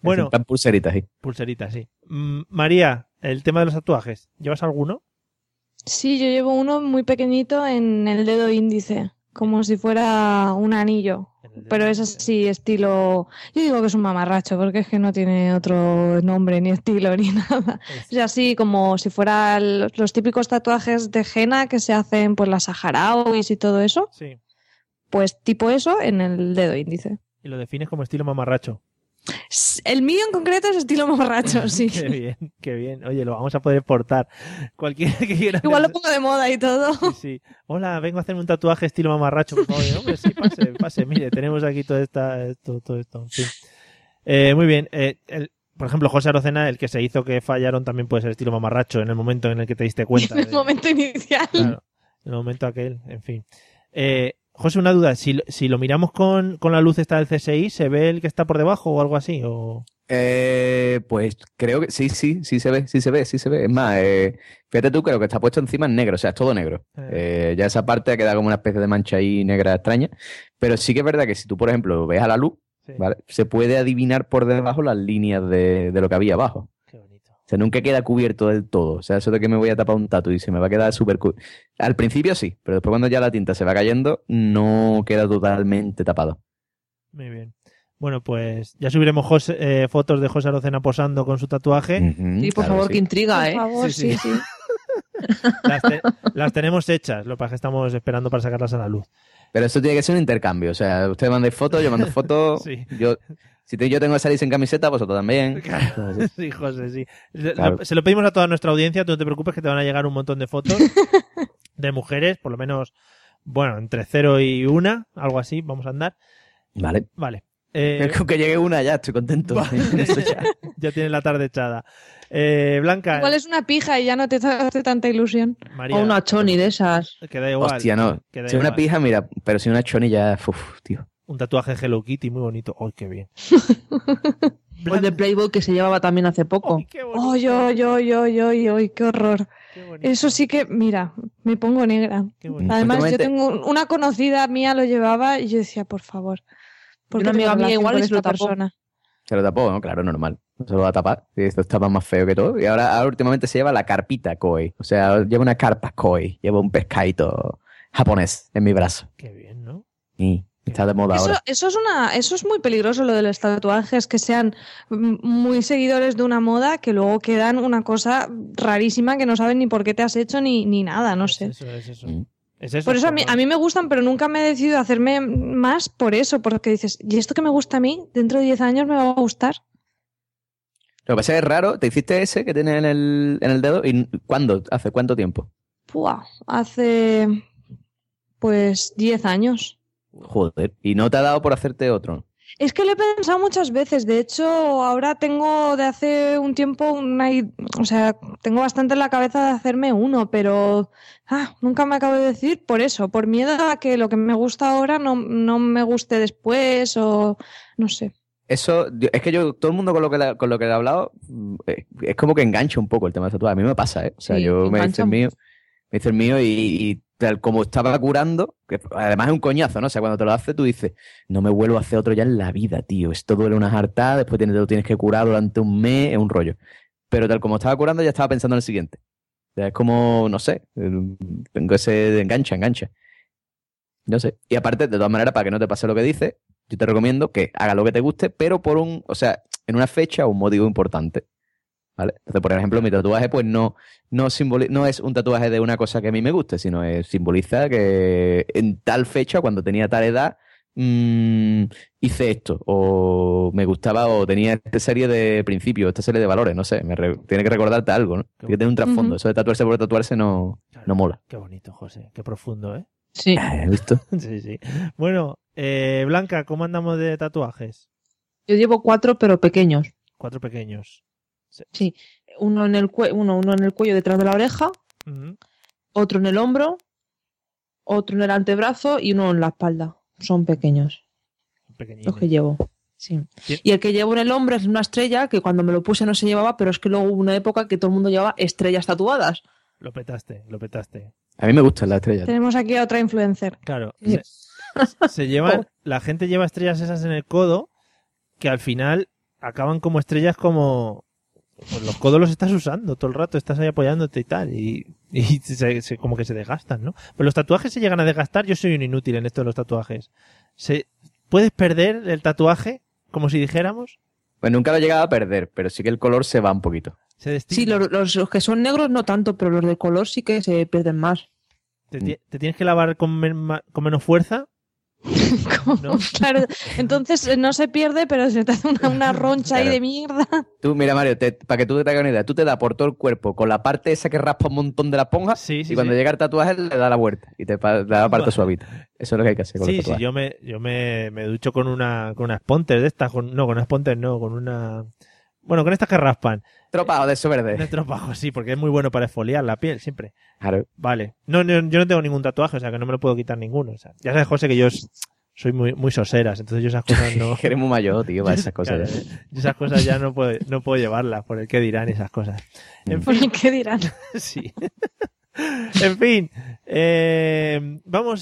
Bueno, En plan pulseritas, sí. pulseritas, sí. Mm, María, el tema de los tatuajes, ¿llevas alguno? sí, yo llevo uno muy pequeñito en el dedo índice, como si fuera un anillo. Pero es así, estilo. Yo digo que es un mamarracho, porque es que no tiene otro nombre, ni estilo, ni nada. Es así como si fueran los típicos tatuajes de henna que se hacen por las saharauis y todo eso. Sí. Pues tipo eso en el dedo índice. Y lo defines como estilo mamarracho. El mío en concreto es estilo mamarracho, sí. Qué bien, qué bien. Oye, lo vamos a poder portar. Cualquiera que quiera. Igual lo pongo de moda y todo. Sí, sí. Hola, vengo a hacerme un tatuaje estilo mamarracho, por favor. Hombre, sí, pase, pase. Mire, tenemos aquí todo, esta, esto, todo esto. Sí. Eh, muy bien. Eh, el- por ejemplo, José Arocena, el que se hizo que fallaron también puede ser estilo mamarracho en el momento en el que te diste cuenta. En el de- momento inicial. claro, en el momento aquel, en fin. Eh, José, una duda. Si, lo- si lo miramos con, con la luz esta del CSI, ¿se ve el que está por debajo o algo así? O... Eh, pues creo que sí, sí, sí se ve, sí se ve, sí se ve. Es más, eh, fíjate tú, creo que está puesto encima en negro, o sea, es todo negro. Eh, ya esa parte queda como una especie de mancha ahí negra extraña. Pero sí que es verdad que si tú, por ejemplo, ves a la luz, Sí. ¿vale? Se puede adivinar por debajo las líneas de, de lo que había abajo. O sea, nunca queda cubierto del todo. O sea, eso de que me voy a tapar un tatu y se me va a quedar súper... Al principio sí, pero después cuando ya la tinta se va cayendo, no queda totalmente tapado. Muy bien. Bueno, pues ya subiremos José- eh, fotos de José Arocena posando con su tatuaje. Sí, por favor, que intriga, ¿eh? Por favor, Sí, sí, sí. sí. Las, te- las tenemos hechas, lo que pasa es que estamos esperando para sacarlas a la luz. Pero eso tiene que ser un intercambio. O sea, usted manda fotos, yo mando fotos. Sí. yo, si te- yo tengo que salir sin camiseta, vosotros también. Entonces, Sí, José, sí. Se- Claro. lo- Se lo pedimos a toda nuestra audiencia, tú no te preocupes que te van a llegar un montón de fotos de mujeres, por lo menos, bueno, entre cero y una, algo así, vamos a andar. Vale. Vale. Eh, Con que llegue una ya, estoy contento. Ya. ya tiene la tarde echada. Eh, Blanca, Igual es una pija y ya no te hace tanta ilusión. María, O una choni de esas. que da igual. Hostia, no. Si una igual. pija, mira, pero si una choni ya. Uf, tío. Un tatuaje de Hello Kitty muy bonito. ¡Ay, qué bien! O el de Playboy que se llevaba también hace poco. ¡Ay, ay, ay, ay, ay, ay! ¡Qué horror! Eso sí que, mira, me pongo negra. bonito. Además, yo tengo una conocida mía lo llevaba y yo decía, por favor. ¿por Y qué una amiga mía igual esta tapó. persona? Se lo tapó, ¿no? Claro, normal. No se lo va a tapar. Esto estaba más feo que todo. Y ahora, ahora últimamente se lleva la carpita koi. O sea, lleva una carpa koi. Lleva un pescadito japonés en mi brazo. Qué bien, ¿no? Y está de moda Eso, ahora. eso es una, eso es muy peligroso lo de los tatuajes, que sean muy seguidores de una moda que luego quedan una cosa rarísima que no saben ni por qué te has hecho ni, ni nada, no sé. Eso es eso. Mm. Es eso. Por eso a mí, a mí me gustan, pero nunca me he decidido a hacerme más por eso, porque dices, ¿y esto que me gusta a mí? Dentro de 10 años me va a gustar. Lo que pasa es que es raro. ¿Te hiciste ese que tienes en el, en el dedo? ¿Y cuándo? ¿Hace cuánto tiempo? Pua, hace pues 10 años. Joder. ¿Y no te ha dado por hacerte otro? Es que lo he pensado muchas veces. De hecho, ahora tengo de hace un tiempo una, o sea, tengo bastante en la cabeza de hacerme uno, pero ah, nunca me acabo de decir por eso, por miedo a que lo que me gusta ahora no, no me guste después o no sé. Eso, es que yo, todo el mundo con lo que, con lo que he hablado, mm, eh, es como que engancha un poco el tema de tatuaje. A mí me pasa, ¿eh? O sea, Sí, yo me hice el mío, me hice el mío y, y tal como estaba curando, que además es un coñazo, ¿no? O sea, cuando te lo hace, tú dices, no me vuelvo a hacer otro ya en la vida, tío. Esto duele una hartada, después te lo tienes que curar durante un mes, es un rollo. Pero tal como estaba curando, ya estaba pensando en el siguiente. O sea, es como, no sé, tengo ese engancha, engancha. No sé. Y aparte, de todas maneras, para que no te pase lo que dices, yo te recomiendo que haga lo que te guste, pero por un, o sea, en una fecha o un motivo importante. ¿Vale? Entonces, por ejemplo, mi tatuaje, pues no, no, no es un tatuaje de una cosa que a mí me guste, sino es, simboliza que en tal fecha, cuando tenía tal edad, mm, hice esto, o me gustaba, o tenía esta serie de principios, esta serie de valores, no sé, me re- tiene que recordarte algo, ¿no? Tiene que tener un trasfondo. Ujú. Eso de tatuarse por tatuarse no, no mola. Qué bonito, José. Qué profundo, ¿eh? Sí. ¿Has visto? sí, sí. Bueno, eh, Blanca, ¿cómo andamos de tatuajes? Yo llevo cuatro, pero pequeños. Cuatro pequeños. Sí. Uno en el cue- uno, uno en el cuello detrás de la oreja, otro en el hombro, otro en el antebrazo y uno en la espalda. Son pequeños Pequeñines. los que llevo. Sí. Y el que llevo en el hombro es una estrella que cuando me lo puse no se llevaba, pero es que luego hubo una época que todo el mundo llevaba estrellas tatuadas. Lo petaste, lo petaste. A mí me gustan las estrellas. Tenemos aquí a otra influencer. Claro. Sí. Se, se llevan, la gente lleva estrellas esas en el codo que al final acaban como estrellas como... Pues los codos los estás usando todo el rato, estás ahí apoyándote y tal, y, y se- se- como que se desgastan, ¿no? Pero los tatuajes se llegan a desgastar, yo soy un inútil en esto de los tatuajes. Se, ¿Puedes perder el tatuaje? Como si dijéramos. Pues nunca lo he llegado a perder, pero sí que el color se va un poquito. Se. Sí, los, los- los que son negros no tanto, pero los de color sí que se pierden más. te, te tienes que lavar con, men- con menos fuerza. ¿no? Claro, entonces eh, no se pierde, pero se te hace una, una roncha ahí de mierda. Tú, mira, Mario, te- para que tú te hagas una idea, tú te das por todo el cuerpo con la parte esa que raspa un montón de la esponja Sí, sí, y cuando sí. llega el tatuaje le da la vuelta y te da la parte suavita. Eso es lo que hay que hacer con Sí, sí, yo me, yo me, me ducho con una, con unas pontes de estas, con, no, con unas pontes no, con una, bueno, con estas que raspan. Tropajo de eso Un verde. estropajo, sí, porque es muy bueno para esfoliar la piel, siempre. Claro. Vale. No, no, yo no tengo ningún tatuaje, o sea, que no me lo puedo quitar ninguno. O sea, ya sabes, José, que yo soy muy, muy soseras, entonces yo esas cosas no, Que eres muy mayor, tío, para esas cosas. Claro, ya. yo esas cosas ya no puedo, no puedo llevarlas, por el que dirán esas cosas. En. Por fin, el que dirán. sí. en fin, eh, vamos.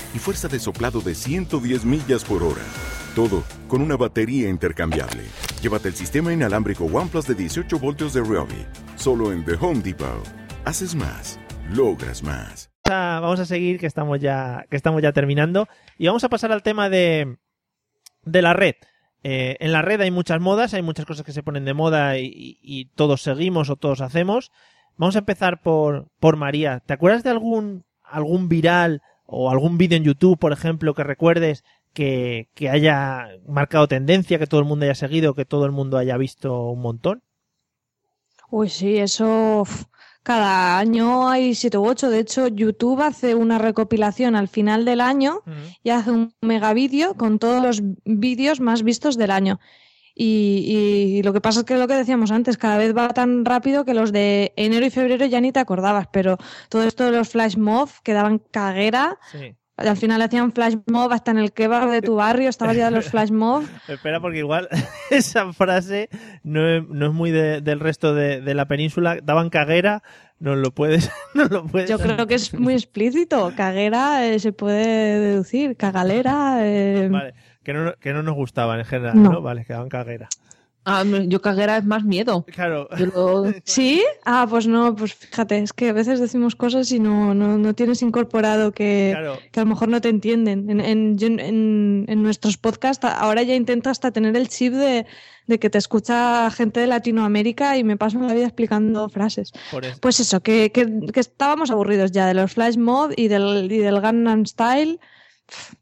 Y fuerza de soplado de 110 millas por hora. Todo con una batería intercambiable. Llévate el sistema inalámbrico OnePlus de 18 voltios de Ryobi. Solo en The Home Depot. Haces más. Logras más. vamos a seguir, que estamos ya, que estamos ya terminando. Y vamos a pasar al tema de, de la red. Eh, en la red hay muchas modas, hay muchas cosas que se ponen de moda y, y- y todos seguimos o todos hacemos. Vamos a empezar por, por María. ¿Te acuerdas de algún, algún viral o algún vídeo en YouTube, por ejemplo, que recuerdes que, que haya marcado tendencia, que todo el mundo haya seguido, que todo el mundo haya visto un montón? Uy, sí, eso cada año hay siete u ocho. De hecho, YouTube hace una recopilación al final del año y hace un mega vídeo con todos los vídeos más vistos del año. Y, y lo que pasa es que lo que decíamos antes, cada vez va tan rápido que los de enero y febrero ya ni te acordabas, pero todo esto de los flash mob que daban caguera, Sí. al final hacían flash mob hasta en el kebab de tu barrio, estaba ya de los flash mob. Espera, porque igual esa frase no es, no es muy de- del resto de, de la península. Daban caguera, no lo puedes. No lo puedes Yo creo que es muy explícito. Caguera eh, se puede deducir. Cagalera. eh, Vale, que no, que no nos gustaban en general, ¿no? No. Vale, que daban caguera. Ah, yo caguera es más miedo. Claro. Lo- ¿Sí? Ah, pues no, pues fíjate, es que a veces decimos cosas y no, no, no tienes incorporado que, Claro. que a lo mejor no te entienden. En, en, nuestros podcasts ahora ya intento hasta tener el chip de, de que te escucha gente de Latinoamérica y me paso la vida explicando frases. Eso. Pues eso, que, que, que estábamos aburridos ya de los flash mob y del, y del Gangnam Style.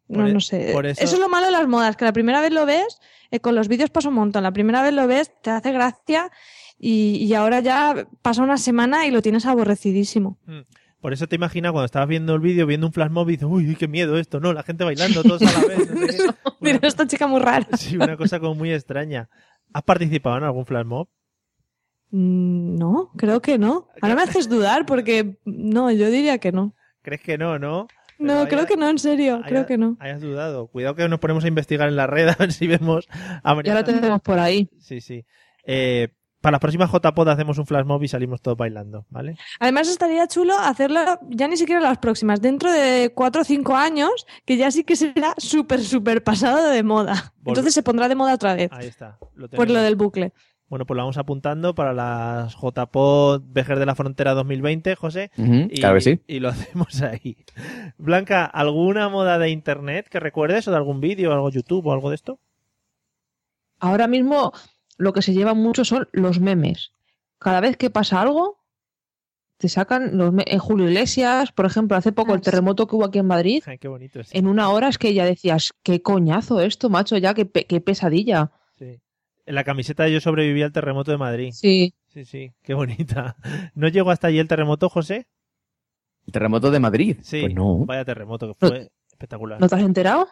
No, e- no sé. por eso- eso... es lo malo de las modas, que la primera vez lo ves, eh, con los vídeos pasa un montón. La primera vez lo ves, te hace gracia y, y ahora ya pasa una semana y lo tienes aborrecidísimo. Mm. Por eso te imaginas cuando estabas viendo el vídeo, viendo un flash mob y dices, uy, qué miedo esto, ¿no? La gente bailando todos a la vez. no sé qué. Mira, esta chica muy rara. Sí, una cosa como muy extraña. ¿Has participado en algún flash mob? Mm, No, creo que no. Ahora me haces dudar porque no, yo diría que no. ¿Crees que no, no? No, creo que no, en serio, creo que no. Hayas dudado. Cuidado que nos ponemos a investigar en la red a ver si vemos a Ya la tenemos por ahí. Sí, sí. Eh, para las próximas JPod hacemos un flash mob y salimos todos bailando, ¿vale? Además estaría chulo hacerlo ya ni siquiera las próximas, dentro de cuatro o cinco años, que ya sí que será súper, súper pasado de moda. Vol- Entonces se pondrá de moda otra vez. Ahí está. Lo Por lo del bucle. Bueno, pues lo vamos apuntando para las JPod Vejer de la Frontera 2020, José. Ujú, claro que sí. Y lo hacemos ahí. Blanca, ¿alguna moda de internet que recuerdes o de algún vídeo, algo YouTube o algo de esto? Ahora mismo lo que se lleva mucho son los memes. Cada vez que pasa algo, te sacan los me- en Julio Iglesias, por ejemplo, hace poco el terremoto que hubo aquí en Madrid. Ay, qué bonito es. En una hora es que ya decías, qué coñazo esto, macho, ya, qué, pe- qué pesadilla. Sí. En la camiseta de Yo sobreviví al terremoto de Madrid. Sí. Sí, sí, qué bonita. ¿No llegó hasta allí el terremoto, José? ¿El terremoto de Madrid? Sí. Pues no. Vaya terremoto que fue espectacular. ¿No te has enterado?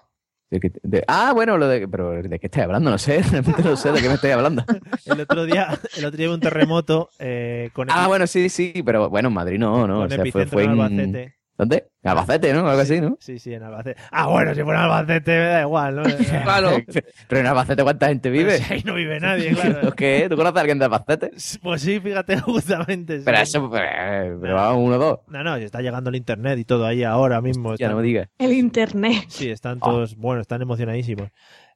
¿De qué- de- ah, bueno, lo de, pero ¿de qué estoy hablando? No sé, realmente no sé de qué me estoy hablando. El otro día, el otro día hubo un terremoto eh, con Ah, bueno, sí, sí, pero bueno, en Madrid no, no. Con O sea, fue, fue en en... Albacete. ¿Dónde? En Albacete, ¿no? Algo así, ¿no? Sí, sí, en Albacete. Ah, bueno, si fuera Albacete me da igual, ¿no? Pero en Albacete, ¿cuánta gente vive? Pero si ahí no vive nadie, claro. ¿Qué? ¿Tú conoces a alguien de Albacete? Pues sí, fíjate, justamente. sí. Pero eso, pero, pero vamos, uno o dos. No, no, está llegando el internet y todo ahí ahora mismo. Ya no me digas. El internet. Sí, están todos, bueno, están emocionadísimos.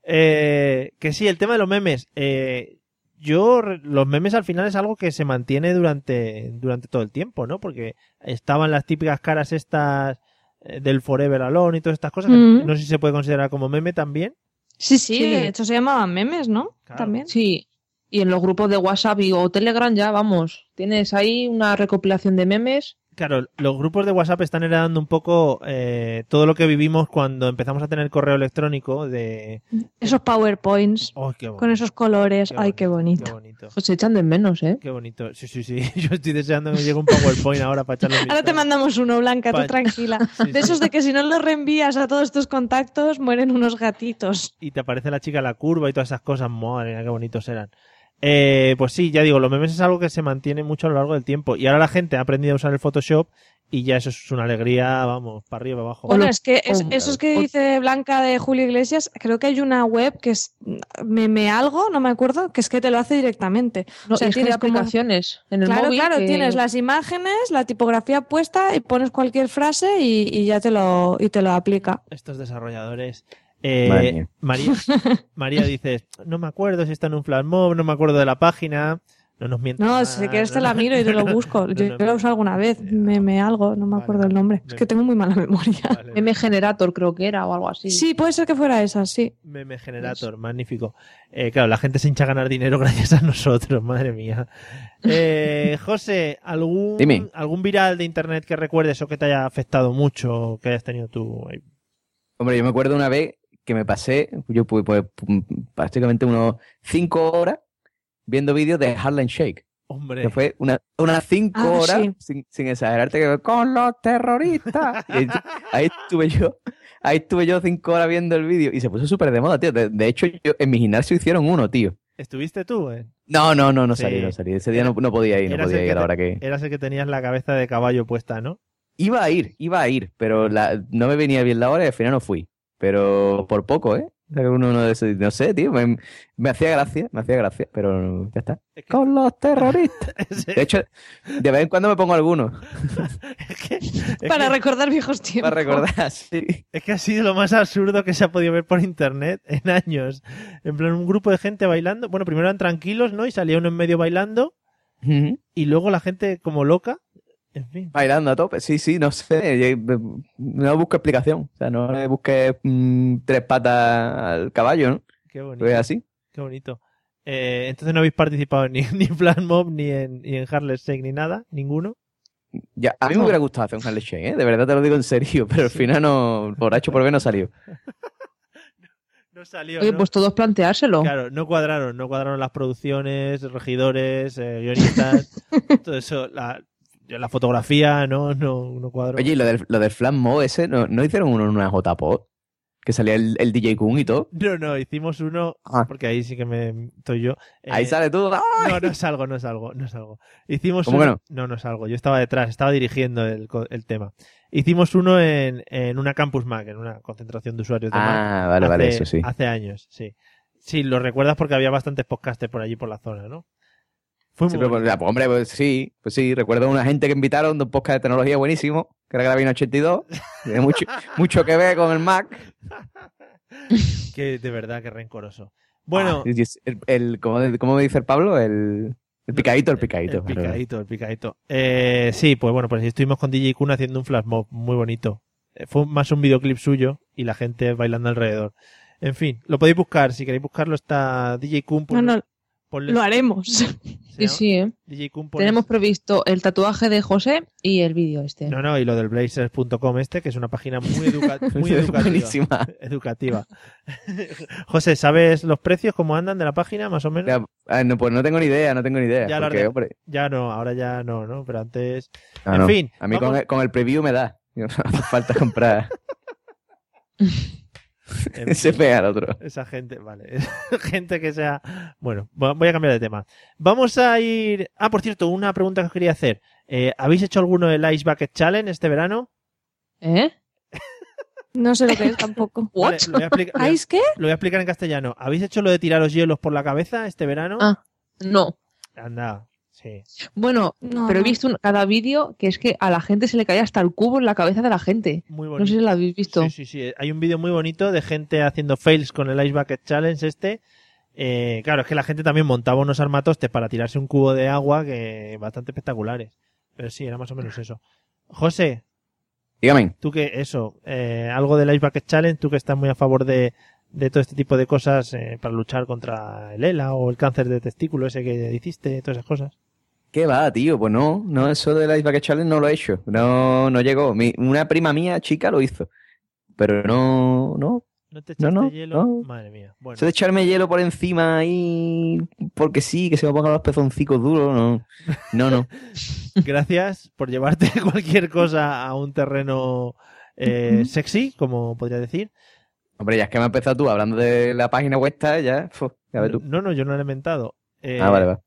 Eh, que sí, el tema de los memes. eh, yo, los memes al final es algo que se mantiene durante, durante todo el tiempo, ¿no? Porque estaban las típicas caras estas eh, del Forever Alone y todas estas cosas. que. No sé si se puede considerar como meme también. Sí, sí, Sí. de hecho se llamaban memes, ¿no? También. Sí. Y en los grupos de WhatsApp y, o Telegram ya, vamos, tienes ahí una recopilación de memes. Claro, los grupos de WhatsApp están heredando un poco eh, todo lo que vivimos cuando empezamos a tener correo electrónico de... Esos PowerPoints Oh, qué bonito, con esos colores. qué Ay, qué bonito. qué bonito. Pues se echan de menos, ¿eh? Qué bonito. Sí, sí, sí. Yo estoy deseando que me llegue un PowerPoint ahora para echarle un Ahora te mandamos uno, Blanca, Pa- tú tranquila. Sí, de esos de que si no los reenvías a todos tus contactos, mueren unos gatitos. y te aparece la chica la curva y todas esas cosas. Madre mía, qué bonitos eran. Eh, pues sí, ya digo, los memes es algo que se mantiene mucho a lo largo del tiempo. Y ahora la gente ha aprendido a usar el Photoshop y ya eso es una alegría, vamos, para arriba, para abajo. Bueno, es que es- esos que dice Blanca de Julio Iglesias, creo que hay una web que es meme algo, no me acuerdo, que es que te lo hace directamente. No, o sea, tienes como- aplicaciones en el Claro, móvil claro, que- tienes las imágenes, la tipografía puesta y pones cualquier frase y, y ya te lo, y te lo aplica. Estos desarrolladores. Eh. María, María dice, no me acuerdo si está en un flash mob, no me acuerdo de la página. No nos mientas. No, si quieres te la miro y te lo busco. No, Yo, no, lo uso alguna vez, meme algo, no me acuerdo el nombre. Es que tengo muy mala memoria. Vale. Meme Generator creo que era o algo así. Sí, puede ser que fuera esa, sí. Meme Generator, magnífico. Eh, claro, la gente se hincha a ganar dinero gracias a nosotros, madre mía. Eh, José, ¿algún, Dime. ¿algún viral de internet que recuerdes o que te haya afectado mucho que hayas tenido tú? ahí? Hombre, yo me acuerdo una vez que me pasé, yo pues, pues, prácticamente unos cinco horas viendo vídeos de Harlem Shake. Hombre. Que fue una- unas cinco Ah, horas, sí. sin, sin exagerarte, que con los terroristas. Y ahí estuve yo, ahí estuve yo cinco horas viendo el vídeo y se puso súper de moda, tío. De, de hecho, yo, en mi gimnasio hicieron uno, tío. ¿Estuviste tú? eh? No, no, no, no Sí. salí, no salí. Ese día no, no podía ir, no Eras podía el ir a la te- hora que... Eras el que tenías la cabeza de caballo puesta, ¿no? Iba a ir, iba a ir, pero la- no me venía bien la hora y al final no fui. Pero por poco, ¿eh? Uno, uno de esos, no sé, tío, me, me hacía gracia, me hacía gracia, pero ya está. Con los terroristas. De hecho, de vez en cuando me pongo alguno Para recordar viejos tiempos. para recordar, sí. Es que ha sido lo más absurdo que se ha podido ver por internet en años. En plan, un grupo de gente bailando. Bueno, primero eran tranquilos, ¿no? Y salía uno en medio bailando. Y luego la gente como loca. En fin. Bailando a tope, sí, sí, no sé. yo- No busco explicación. O sea, no le busque mm, tres patas al caballo, ¿no? Qué bonito. Pues así. Qué bonito. Eh, entonces no habéis participado ni, ni en Flash Mob, ni en, ni en Harlem Shake, ni nada. Ninguno. Ya, a mí me hubiera gustado hacer un Harley Shake, ¿eh? De verdad te lo digo en serio, pero al final no, por H o por B no salió. No salió. Oye, ¿no? pues todos planteárselo. Claro, no cuadraron, no cuadraron las producciones, regidores, eh, guionistas, todo eso, la, la fotografía, no, no, no cuadró. Oye, y lo del, lo del Flash Mob ese, ¿no, no hicieron uno en una JPod? Que salía el, el DJ Kun y todo. No, no, hicimos uno, Ah. porque ahí sí que me estoy yo. Ahí Eh, sale todo. ¡ay! No, no es algo, no es algo, no es algo. Hicimos ¿Cómo uno, que no? no, es algo. Yo estaba detrás, estaba dirigiendo el, el tema. Hicimos uno en, en una Campus Mac, en una concentración de usuarios de Mac. Ah, vale, vale, hace- eso sí. Hace años, sí. Sí, lo recuerdas porque había bastantes podcasters por allí por la zona, ¿no? Fue muy bonito. pues, hombre, pues sí, pues sí, recuerdo a una gente que invitaron de un podcast de tecnología buenísimo, que era Gravina 82, tiene mucho, mucho que ver con el Mac. Que de verdad, que rencoroso. Bueno, Ah, el, el- ¿cómo, cómo me dice el Pablo? El, el picadito, el picadito. el picadito, el picadito. Eh, sí, pues bueno, pues estuvimos con DJ Kun haciendo un flash mob muy bonito. Eh, Fue más un videoclip suyo y la gente bailando alrededor. En fin, lo podéis buscar. Si queréis buscarlo, está DJ Kun. No, no, ponle- lo haremos. Sí, sí, ¿eh? DJ Kun Tenemos previsto el tatuaje de José y el vídeo este. No, no, y lo del blazers.com este, que es una página muy, educa- muy Es educativa. buenísima. educativa. José, ¿sabes los precios, cómo andan de la página, más o menos? Ya, ah, no, pues no tengo ni idea, no tengo ni idea. Ya lo porque, haré. hombre, Ya no, ahora ya no, ¿no? Pero antes... no, en no. fin. A mí vamos- con el, con el preview me da. No hace falta comprar. Se pega al otro. Esa gente, vale. gente que sea. Bueno, vo- voy a cambiar de tema. Vamos a ir. Ah, por cierto, una pregunta que os quería hacer. Eh, ¿Habéis hecho alguno del Ice Bucket Challenge este verano? ¿Eh? No sé lo que es tampoco. Vale, lo, voy a explicar, ¿Ais qué? lo voy a explicar en castellano. ¿Habéis hecho lo de tiraros hielos por la cabeza este verano? Ah, no. Anda, sí. Bueno, No, pero he visto un- cada vídeo que es que a la gente se le caía hasta el cubo en la cabeza de la gente. Muy No sé si lo habéis visto. Sí, sí, sí. Hay un vídeo muy bonito de gente haciendo fails con el Ice Bucket Challenge este. Eh, claro, es que la gente también montaba unos armatostes para tirarse un cubo de agua que bastante espectaculares. Pero sí, era más o menos eso. José, Dígame. tú que eso, eh, algo del Ice Bucket Challenge, tú que estás muy a favor de, de todo este tipo de cosas eh, para luchar contra el ELA o el cáncer de testículo ese que hiciste, todas esas cosas. ¿Qué va, tío? Pues no, no, eso de la Ice Bucket Challenge no lo he hecho. No, no llegó. Mi- una prima mía, chica, lo hizo. Pero no, no. ¿No te echaste no, hielo? no. Madre mía. Bueno, Eso de echarme hielo por encima ahí, porque sí, que se me pongan los pezoncicos duros, no. No, no. gracias por llevarte cualquier cosa a un terreno eh, sexy, como podría decir. Hombre, ya es que me has empezado tú hablando de la página web, ya, ya ves tú. No, no, yo no lo he inventado. Eh, Ah, vale, vale.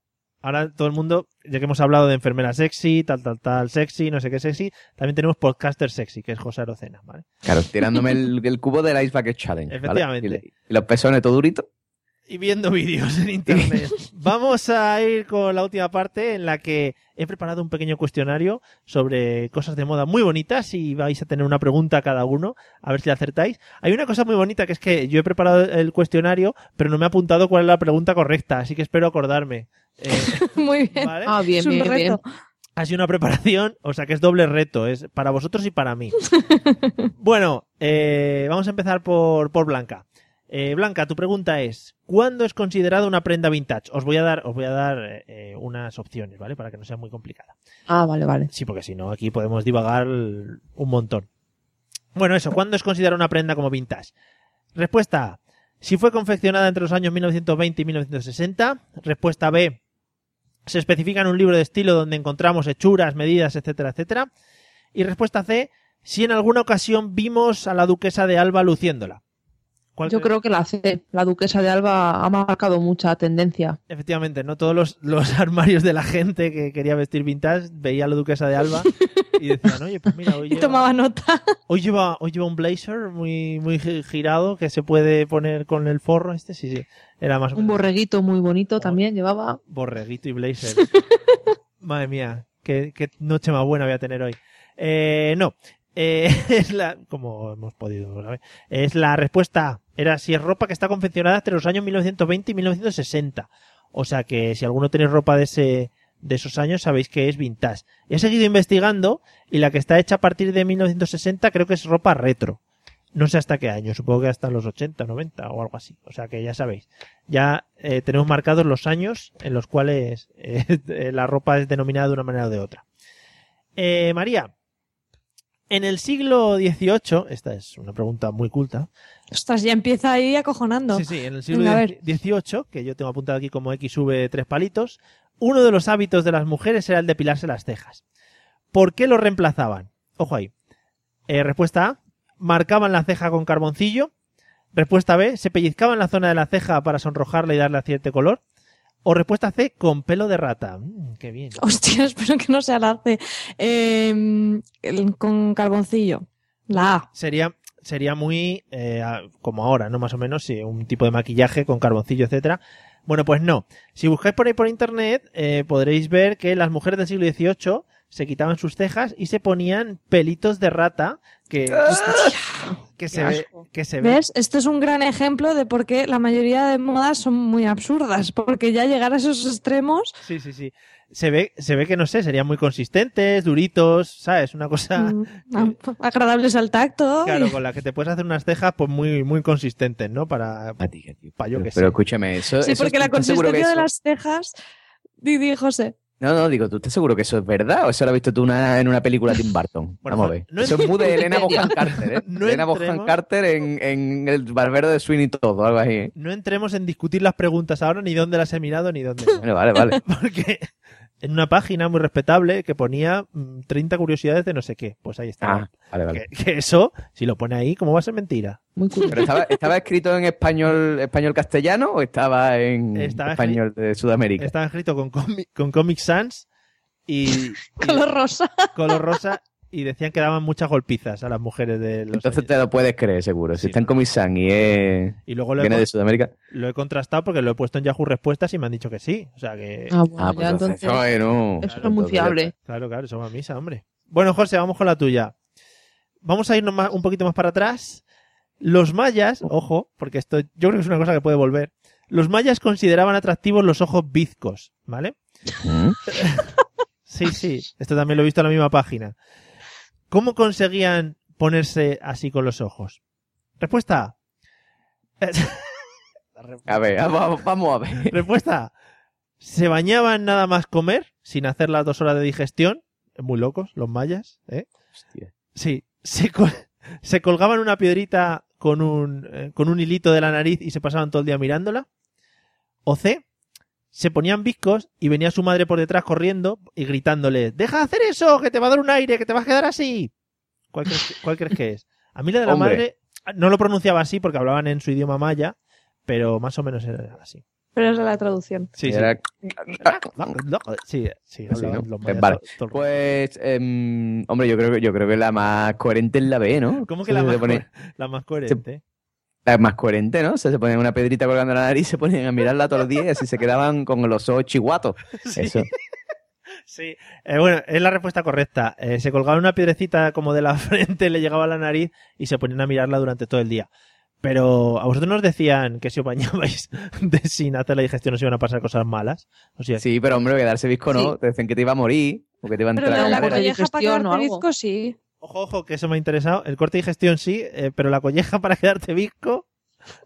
Ahora todo el mundo, ya que hemos hablado de enfermera sexy, tal, tal, tal, sexy, no sé qué sexy, también tenemos podcaster sexy, que es José Arocena, ¿vale? Claro, tirándome el, el cubo del Ice Bucket Challenge. ¿vale? Efectivamente. Y, y los pezones todo duritos. Y viendo vídeos en internet. Vamos a ir con la última parte en la que he preparado un pequeño cuestionario sobre cosas de moda muy bonitas y vais a tener una pregunta cada uno, a ver si la acertáis. Hay una cosa muy bonita que es que yo he preparado el cuestionario, pero no me ha apuntado cuál es la pregunta correcta, así que espero acordarme. Eh, Muy bien. ¿vale? Ah, bien, Es un bien, bien. Ha sido una preparación, o sea que es doble reto, es para vosotros y para mí. bueno, eh, vamos a empezar por, por Blanca. Eh, Blanca, tu pregunta es, ¿cuándo es considerada una prenda vintage? Os voy a dar, os voy a dar eh, unas opciones, ¿vale? Para que no sea muy complicada. Ah, vale, vale. Sí, porque si no, aquí podemos divagar un montón. Bueno, eso, ¿cuándo es considerada una prenda como vintage? Respuesta A. Si fue confeccionada entre los años 1920 y 1960. Respuesta B. Se especifica en un libro de estilo donde encontramos hechuras, medidas, etcétera, etcétera. Y respuesta C. Si en alguna ocasión vimos a la duquesa de Alba luciéndola. ¿Cuál Yo creo que la C, la duquesa de Alba, ha marcado mucha tendencia. Efectivamente, no todos los, los armarios de la gente que quería vestir vintage veía a la duquesa de Alba y decían, oye, pues mira, hoy Y lleva, tomaba nota. hoy lleva, hoy lleva un blazer muy, muy gi- girado que se puede poner con el forro este, sí, sí, era más Un borreguito muy bonito también llevaba. borreguito y blazer. Madre mía, qué, qué noche más buena voy a tener hoy. Eh, no, eh, es la, como hemos podido saber, es la respuesta. Era si es ropa que está confeccionada entre los años 1920 y 1960. O sea que si alguno tenéis ropa de ese, de esos años sabéis que es vintage. He seguido investigando y la que está hecha a partir de 1960 creo que es ropa retro. No sé hasta qué año, supongo que hasta los 80, 90 o algo así. O sea que ya sabéis. Ya eh, tenemos marcados los años en los cuales eh, la ropa es denominada de una manera o de otra. Eh, María, en el siglo XVIII, esta es una pregunta muy culta. Ostras, ya empieza ahí acojonando. Sí, sí, en el siglo a. XVIII, que yo tengo apuntado aquí como XV tres palitos, uno de los hábitos de las mujeres era el depilarse las cejas. ¿Por qué lo reemplazaban? Ojo ahí. Eh, respuesta A, marcaban la ceja con carboncillo. Respuesta B, se pellizcaban la zona de la ceja para sonrojarla y darle cierto color. O respuesta C, con pelo de rata. Mm, qué bien. Hostia, espero que no sea la C. Eh, con carboncillo. La A. sería sería muy eh, como ahora, ¿no? Más o menos, sí, un tipo de maquillaje con carboncillo, etcétera. Bueno, pues no. Si buscáis por ahí por internet, eh, podréis ver que las mujeres del siglo XVIII se quitaban sus cejas y se ponían pelitos de rata que, que se ve, que se ve. ¿Ves? Esto es un gran ejemplo de por qué la mayoría de modas son muy absurdas. Porque ya llegar a esos extremos. Sí, sí, sí. Se ve, se ve que no sé, serían muy consistentes, duritos, ¿sabes? Una cosa, mm, agradables al tacto. claro, y- con la que te puedes hacer unas cejas pues muy, muy consistentes, ¿no? Para, para yo que Pero sé. escúchame, eso. Sí, eso porque la ¿estás seguro que consistencia de eso- las cejas. Didi, José. No, no, digo, ¿tú estás seguro que eso es verdad o eso lo has visto tú una- en una película de Tim Burton? Bueno, Vamos a ver. no eso es muy de Elena. Bohan Carter, ¿eh? No Elena Bohan entremos- Carter en, en El Barbero de Sweeney Todo, algo así. ¿eh? No entremos en discutir las preguntas ahora, ni dónde las he mirado, ni dónde. no. Bueno, vale, vale. Porque en una página muy respetable que ponía mm, 30 curiosidades de no sé qué. Pues ahí está. Ah, vale, vale. Que, que eso, si lo pone ahí, ¿cómo va a ser mentira? Muy cool. ¿Pero estaba, estaba escrito en español español castellano o estaba en Estaba español de Sudamérica? Estaba escrito con, comi- con Comic Sans y, y Color rosa. color rosa y decían que daban muchas golpizas a las mujeres de los Entonces te lo puedes creer, seguro. Si está en Comic Sans y es... Y luego lo he, viene con- de Sudamérica. lo he contrastado porque lo he puesto en Yahoo Respuestas y me han dicho que sí. O sea que. Ah, bueno, Ah, pues ya entonces, entonces. bueno. Eso es muy fiable. Claro, claro, eso va a misa, hombre. Bueno, José, vamos con la tuya. Vamos a irnos más- un poquito más para atrás. Los mayas, ojo, porque esto yo creo que es una cosa que puede volver. Los mayas consideraban atractivos los ojos bizcos, ¿vale? ¿Mm? Sí, sí, esto también lo he visto en la misma página. ¿Cómo conseguían ponerse así con los ojos? Respuesta A. A ver, vamos, a ver. Respuesta A. se bañaban nada más comer, sin hacer las dos horas de digestión. Muy locos, los mayas, ¿eh? Sí, se, col- se colgaban una piedrita con un, eh, con un hilito de la nariz y se pasaban todo el día mirándola. O C, se ponían viscos y venía su madre por detrás corriendo y gritándole, deja de hacer eso, que te va a dar un aire, que te vas a quedar así. ¿Cuál crees, que- cuál crees que es? A mí la de la Hombre. madre no lo pronunciaba así porque hablaban en su idioma maya, pero más o menos era así. Pero es la traducción. Sí, sí. Era- Sí, sí, hablaban ¿no? los Eh, mayas vale. todo- todo el rato. Pues, em, hombre, yo creo, que- yo creo que la más coherente es la B, ¿no? ¿Cómo que la más, la más coherente? La más coherente, ¿no? O sea, se ponían una pedrita colgando en la nariz y se ponían a mirarla todos los días y así se quedaban con los ojos chihuatos. Eso. Sí, eh, bueno, es la respuesta correcta. Eh, se colgaba una piedrecita como de la frente, le llegaba a la nariz y se ponían a mirarla durante todo el día. Pero a vosotros nos decían que si os bañabais de sin hacer la digestión os iban a pasar cosas malas. O sea, Sí, pero hombre, quedarse visco no. Sí. Te decían que te iba a morir o que te iba a Pero entrar de la colleja para digestión o quedarte algo. visco, sí. Ojo, ojo, que eso me ha interesado. El corte de digestión sí, eh, pero la colleja para quedarte visco.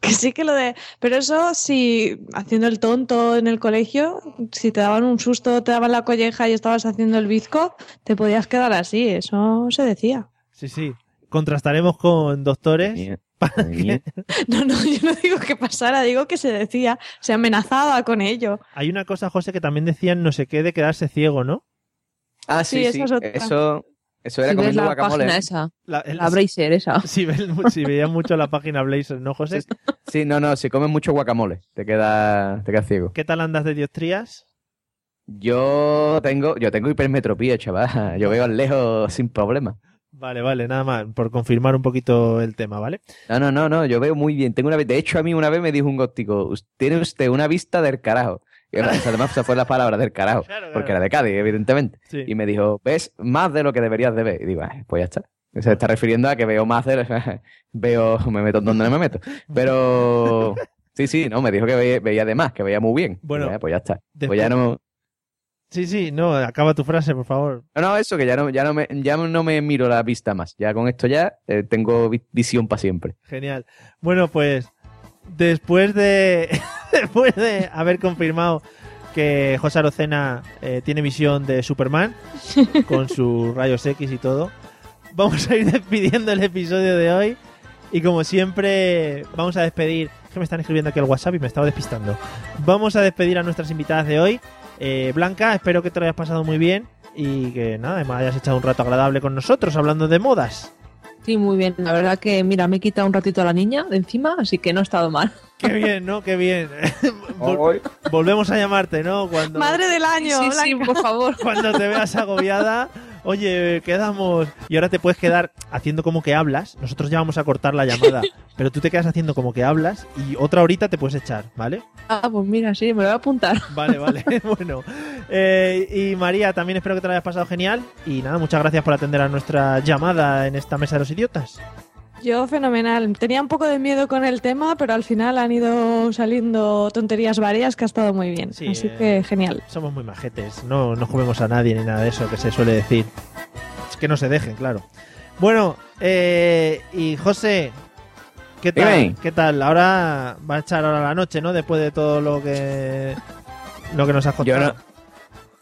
Que sí que lo de... Pero eso, si haciendo el tonto en el colegio, si te daban un susto, te daban la colleja y estabas haciendo el bizco, te podías quedar así. Eso se decía. Sí, sí. Contrastaremos con doctores. para que- No, no, yo no digo que pasara, digo que se decía. Se amenazaba con ello. Hay una cosa, José, que también decían no sé qué de quedarse ciego, ¿no? Ah, Sí, sí, sí. es otra. Eso, eso era Si ves comiendo la guacamole. página esa, La, el- la Bracer esa. Si, ves si veías mucho la página Blazer, ¿no, José? Sí, no, no, si comes mucho guacamole, te quedas te quedas ciego. ¿Qué tal andas de dioptrías? Yo tengo, yo tengo hipermetropía, chaval. Yo veo al lejos sin problema. Vale, vale, nada más, por confirmar un poquito el tema, ¿vale? No, no, no, no, yo veo muy bien. Tengo una vez, de hecho, a mí una vez me dijo un góptico, "Us- tiene usted una vista del carajo. Sea, además, esa fue la palabra del carajo, porque era de Cádiz, evidentemente. Sí. Y me dijo, ves más de lo que deberías de ver. Y digo, "Ah, pues ya está. Se está refiriendo a que veo más de lo- veo, me meto donde no me meto. Pero sí, sí, no, me dijo que veía, veía de más, que veía muy bien. Bueno, ya, pues ya está. después- Pues ya no, Sí, sí, no, acaba tu frase, por favor. no, no, eso, que ya no, ya no me, ya no me miro la vista más. Ya con esto ya eh, tengo vi- visión para siempre. Genial. Bueno, pues después de después de haber confirmado que José Arocena eh, tiene visión de Superman con sus rayos X y todo, vamos a ir despidiendo el episodio de hoy y como siempre vamos a despedir, es que me están escribiendo aquí al WhatsApp y me estaba despistando. Vamos a despedir a nuestras invitadas de hoy. Eh, Blanca, espero que te lo hayas pasado muy bien y que nada, además hayas echado un rato agradable con nosotros hablando de modas. Sí, muy bien. La verdad que, mira, me he quitado un ratito a la niña de encima, así que no ha estado mal. Qué bien, ¿no? Qué bien. Vol- volvemos a llamarte, ¿no? Cuando, Madre del año, Sí, sí, Blanca. por favor. cuando te veas agobiada. Oye, quedamos. Y ahora te puedes quedar haciendo como que hablas. Nosotros ya vamos a cortar la llamada. Pero tú te quedas haciendo como que hablas y otra horita te puedes echar, ¿vale? Ah, pues mira, sí, me lo voy a apuntar. Vale, vale. bueno. Eh, y María, también espero que te lo hayas pasado genial. Y nada, muchas gracias por atender a nuestra llamada en esta mesa de los idiotas. Yo fenomenal. Tenía un poco de miedo con el tema, pero al final han ido saliendo tonterías varias que ha estado muy bien. Sí, Así eh, que genial. Somos muy majetes, no, no comemos a nadie ni nada de eso que se suele decir. Es que no se dejen, claro. Bueno, eh, y José, ¿qué tal? Dime. ¿Qué tal? Ahora va a echar ahora la noche, ¿no? Después de todo lo que lo que nos has Yo contado. no,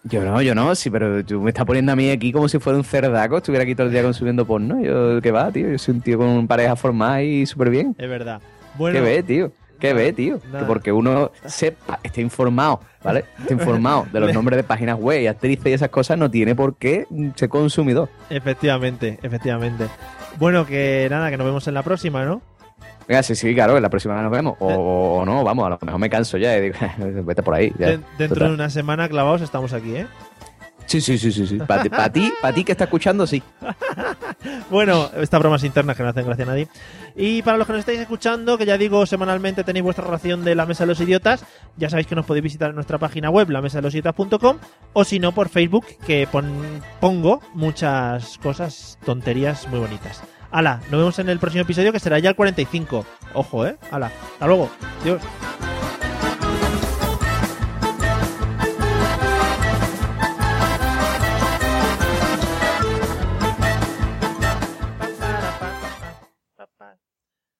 yo no, yo no, sí, pero tú me estás poniendo a mí aquí como si fuera un cerdaco, estuviera aquí todo el día consumiendo porno. Yo, ¿qué va, tío? Yo soy un tío con pareja formada y súper bien. Es verdad. Bueno, ¿Qué ve, tío? ¿Qué ve, tío? nada. Que porque uno sepa, esté informado, ¿vale? Esté informado de los nombres de páginas web y actrices y esas cosas, no tiene por qué ser consumidor. efectivamente, efectivamente. Bueno, que nada, que nos vemos en la próxima, ¿no? Venga, sí, sí, claro, la próxima vez nos vemos. O, o no, vamos, a lo mejor me canso ya y digo, vete por ahí. ya. Dentro Total. de una semana clavados estamos aquí, ¿eh? Sí, sí, sí, sí. sí. Para ti, pa' ti, pa' que está escuchando, sí. Bueno, estas bromas internas que no hacen gracia a nadie. Y para los que nos estáis escuchando, que ya digo, semanalmente tenéis vuestra ración de la Mesa de los Idiotas, ya sabéis que nos podéis visitar en nuestra página web, la mesa de los idiotas.com, o si no, por Facebook, que pon- pongo muchas cosas, tonterías muy bonitas. Hala, nos vemos en el próximo episodio, que será ya el 45. Ojo, ¿eh? Hala, hasta luego. Adiós.